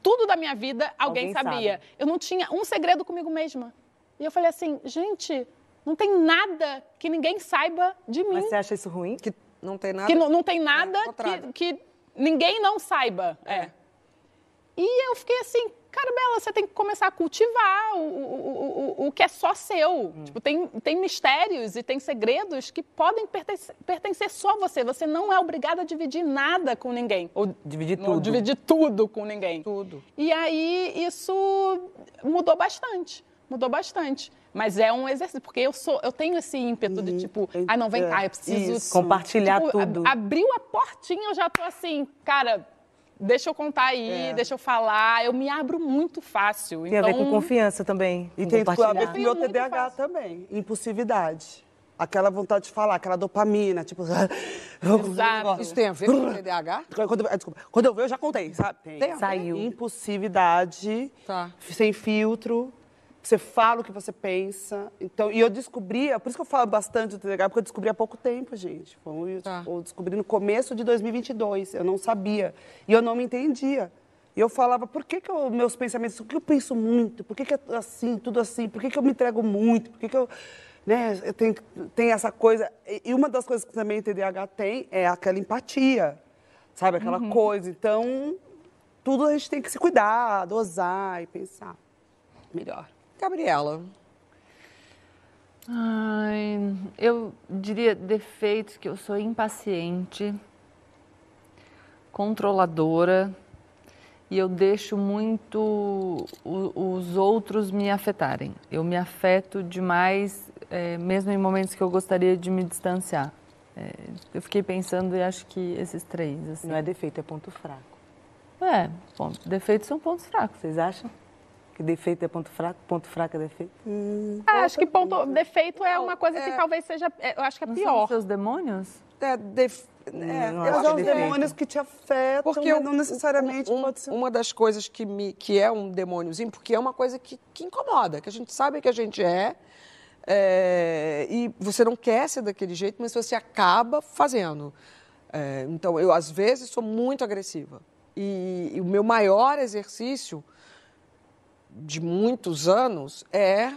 Tudo da minha vida alguém, Alguém sabia. sabe. Eu não tinha um segredo comigo mesma. E eu falei assim, gente, não tem nada que ninguém saiba de mim. Mas você acha isso ruim? Que não tem nada. Que não, não tem É, nada contrário. que, que ninguém não saiba. É. E eu fiquei assim, cara, Bela, você tem que começar a cultivar o, o, o, o- que é só seu. Tipo, tem, tem mistérios e tem segredos que podem pertencer, pertencer só a você. Você não é obrigada a dividir nada com ninguém. Ou Dividir tudo. dividir tudo com ninguém. Tudo. E aí isso mudou bastante. Mudou bastante. Mas é um exercício, porque eu sou, eu tenho esse ímpeto de tipo, ah, não, vem cá, eu preciso Isso. Compartilhar Tipo, a- tudo. abriu a portinha, eu já tô assim, cara, deixa eu contar aí, deixa eu falar. Eu me abro muito fácil. Tem então, a ver com confiança também. E tem a ver compartilhar. com o meu TDAH fácil. também. Impulsividade. Aquela vontade de falar, aquela dopamina, tipo... Exato. Isso tem a ver com o TDAH? Quando, eu- desculpa, quando eu ver, eu já contei, sabe? Tem. Tem a ver? Saiu. Impulsividade, Tá. sem filtro, você fala o que você pensa. Então, e eu descobri, é por isso que eu falo bastante do TDAH, porque eu descobri há pouco tempo, gente. Foi, Tá. Eu descobri no começo de 2022, eu não sabia. E eu não me entendia. E eu falava, por que, que eu- meus pensamentos, por que eu penso muito? Por que, que é assim, tudo assim? Por que, que eu me entrego muito? Por que, que eu... Né, eu tenho, tem essa coisa... E uma das coisas que também o TDAH tem é aquela empatia, sabe? Aquela coisa. Então, tudo a gente tem que se cuidar, dosar e pensar melhor. Gabriela. Ai, eu diria defeitos que eu sou impaciente, controladora e eu deixo muito os outros me afetarem. Eu me afeto demais, eh, mesmo em momentos que eu gostaria de me distanciar. Eh, eu fiquei pensando e acho que esses três. Assim. Não é defeito, é ponto fraco. É, ponto, defeitos são pontos fracos. Vocês acham? Que defeito é ponto fraco, ponto fraco é defeito? Ah, acho que ponto, defeito é uma coisa que talvez seja, é, eu acho que é Não são pior. os seus demônios? É, def- é, não eu são os defeito. demônios que te afetam, Porque o- não necessariamente um- pode ser... Uma das coisas que, me, que é um demôniozinho, porque é uma coisa que, que incomoda, que a gente sabe que a gente é, é, e você não quer ser daquele jeito, mas você acaba fazendo. É, então, eu, às vezes, sou muito agressiva. E, e o meu maior exercício de muitos anos é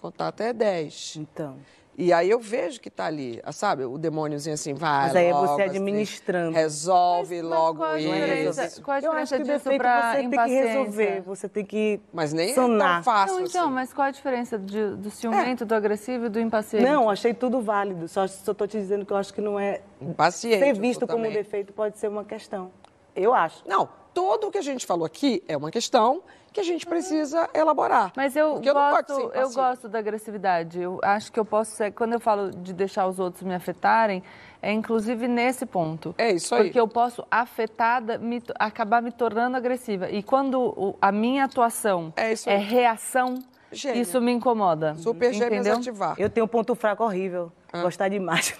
contar até 10. Então. E aí eu vejo que tá ali, ah, sabe, o demôniozinho assim, vai Mas aí é logo, você assim, administrando. Resolve Mas logo qual a isso. diferença, qual a Eu acho diferença que disso defeito para você tem que resolver, você tem que Mas nem é sanar. tão fácil Não, então, assim. mas qual a diferença de- do ciumento, do agressivo e do impaciente? Não, achei tudo válido. Só estou te dizendo que eu acho que não é. Impaciente. Ser visto eu como um defeito pode ser uma questão. Eu acho. Não, tudo o que a gente falou aqui é uma questão que a gente precisa elaborar. Mas eu Porque eu não gosto, ser eu impaciente. gosto da agressividade. Eu acho que eu posso ser, quando eu falo de deixar os outros me afetarem, é inclusive nesse ponto. É isso aí. Porque eu posso afetada me acabar me tornando agressiva. E quando o- a minha atuação É isso aí. reação, gêmea. Isso me incomoda. Super gêmeas entendeu? ativar. Eu tenho um ponto fraco horrível. Gostar demais.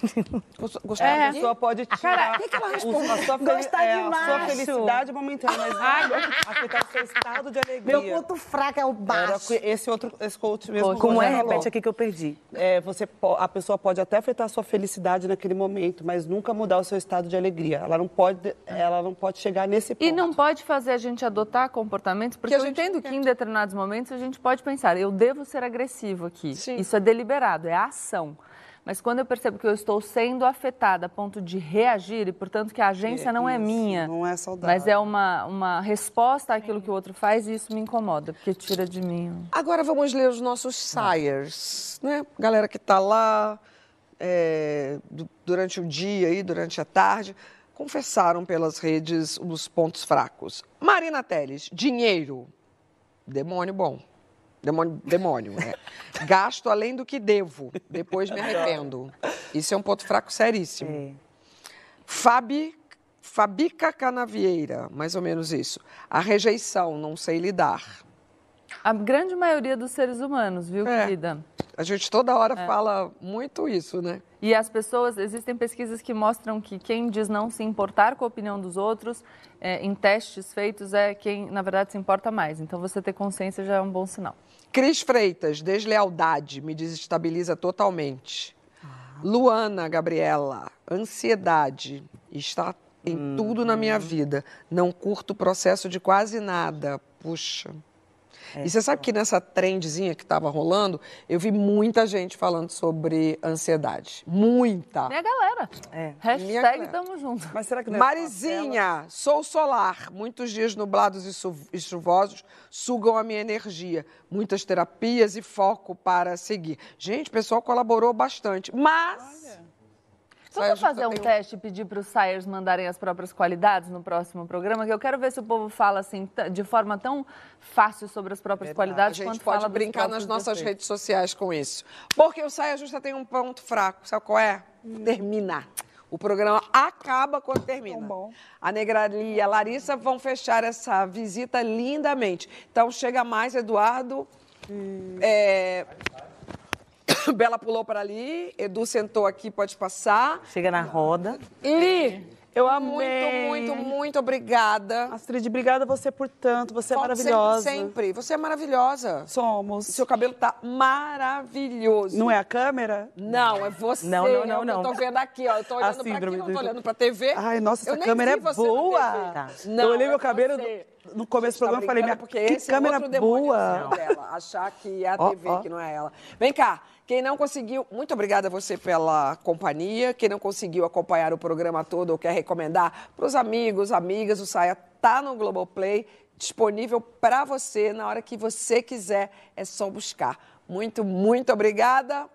Gostar É, a de- pessoa pode tirar que que ela o- responde? a sua, Gostar é, de a sua macho. felicidade momentânea, mas não afetar o seu estado de alegria. Meu ponto fraco é o Era baixo. que esse outro esse coach mesmo. Como é? falou. Repete aqui que eu perdi. É, você a pessoa pode até afetar a sua felicidade naquele momento, mas nunca mudar o seu estado de alegria. Ela não pode, ela não pode chegar nesse ponto. E não pode fazer a gente adotar comportamentos, porque Que a eu gente entendo que em determinados momentos a gente pode pensar, eu devo ser agressivo aqui. Sim. Isso é deliberado, é ação. Mas quando eu percebo que eu estou sendo afetada a ponto de reagir, e portanto que a agência não é minha, Não é saudável. mas é uma, uma resposta àquilo que o outro faz, e isso me incomoda, porque tira de mim. Agora vamos ler os nossos sires, né? Galera que está lá é, du- durante o dia e durante a tarde, confessaram pelas redes os pontos fracos. Marina Teles, dinheiro, demônio bom. Demônio, demônio, é. Gasto além do que devo, depois me arrependo. Isso é um ponto fraco seríssimo. É. Fabi, Fabica Canavieira, mais ou menos isso. A rejeição, não sei lidar. A grande maioria dos seres humanos, viu, É. querida? A gente toda hora fala muito isso, né? E as pessoas, existem pesquisas que mostram que quem diz não se importar com a opinião dos outros, é, em testes feitos, é quem, na verdade, se importa mais. Então, você ter consciência já é um bom sinal. Cris Freitas, deslealdade, me desestabiliza totalmente. Luana Gabriela, ansiedade, está em tudo na minha vida. Não curto o processo de quase nada. Puxa. E você sabe que nessa trendzinha que estava rolando, eu vi muita gente falando sobre ansiedade. Muita. Minha galera. É. Hashtag galera. tamo junto. Mas será que não é Marizinha, sou solar. Muitos dias nublados e chu- e chuvosos sugam a minha energia. Muitas terapias e foco para seguir. Gente, o pessoal colaborou bastante. Mas. Saia Vamos fazer um teste e pedir para os sires mandarem as próprias qualidades no próximo programa? Que eu quero ver se o povo fala assim, de forma tão fácil sobre as próprias A qualidades gente quanto pode fala dos brincar nas nossas defeitos. redes sociais com isso. Porque o Saia Justa tem um ponto fraco. Sabe qual é? Termina. O programa acaba quando termina. A Negrali e a Larissa vão fechar essa visita lindamente. Então chega mais, Eduardo. É, Bela pulou para ali, Edu sentou aqui, pode passar. Chega na roda. Li, Eu muito, amei. muito, muito obrigada. Astrid, obrigada a você por tanto. Você é maravilhosa. Sempre, sempre. Você é maravilhosa. Somos. Seu cabelo tá maravilhoso. Não é a câmera? Não, é você. Não, não, é não, não. Eu tô vendo aqui, ó. Eu tô olhando pra aqui, não tô olhando pra TV. Ai, nossa, Eu essa câmera é boa. Tá. Não, eu olhei é meu cabelo você. no, começo do Tá programa e falei, minha, que esse é câmera outro demônio boa. dela, achar que é a TV, ó. que não é ela. Vem cá, quem não conseguiu, muito obrigada a você pela companhia. Quem não conseguiu acompanhar o programa todo ou quer recomendar para os amigos, amigas, o Saia tá no Globoplay, disponível para você na hora que você quiser, é só buscar. Muito, muito obrigada.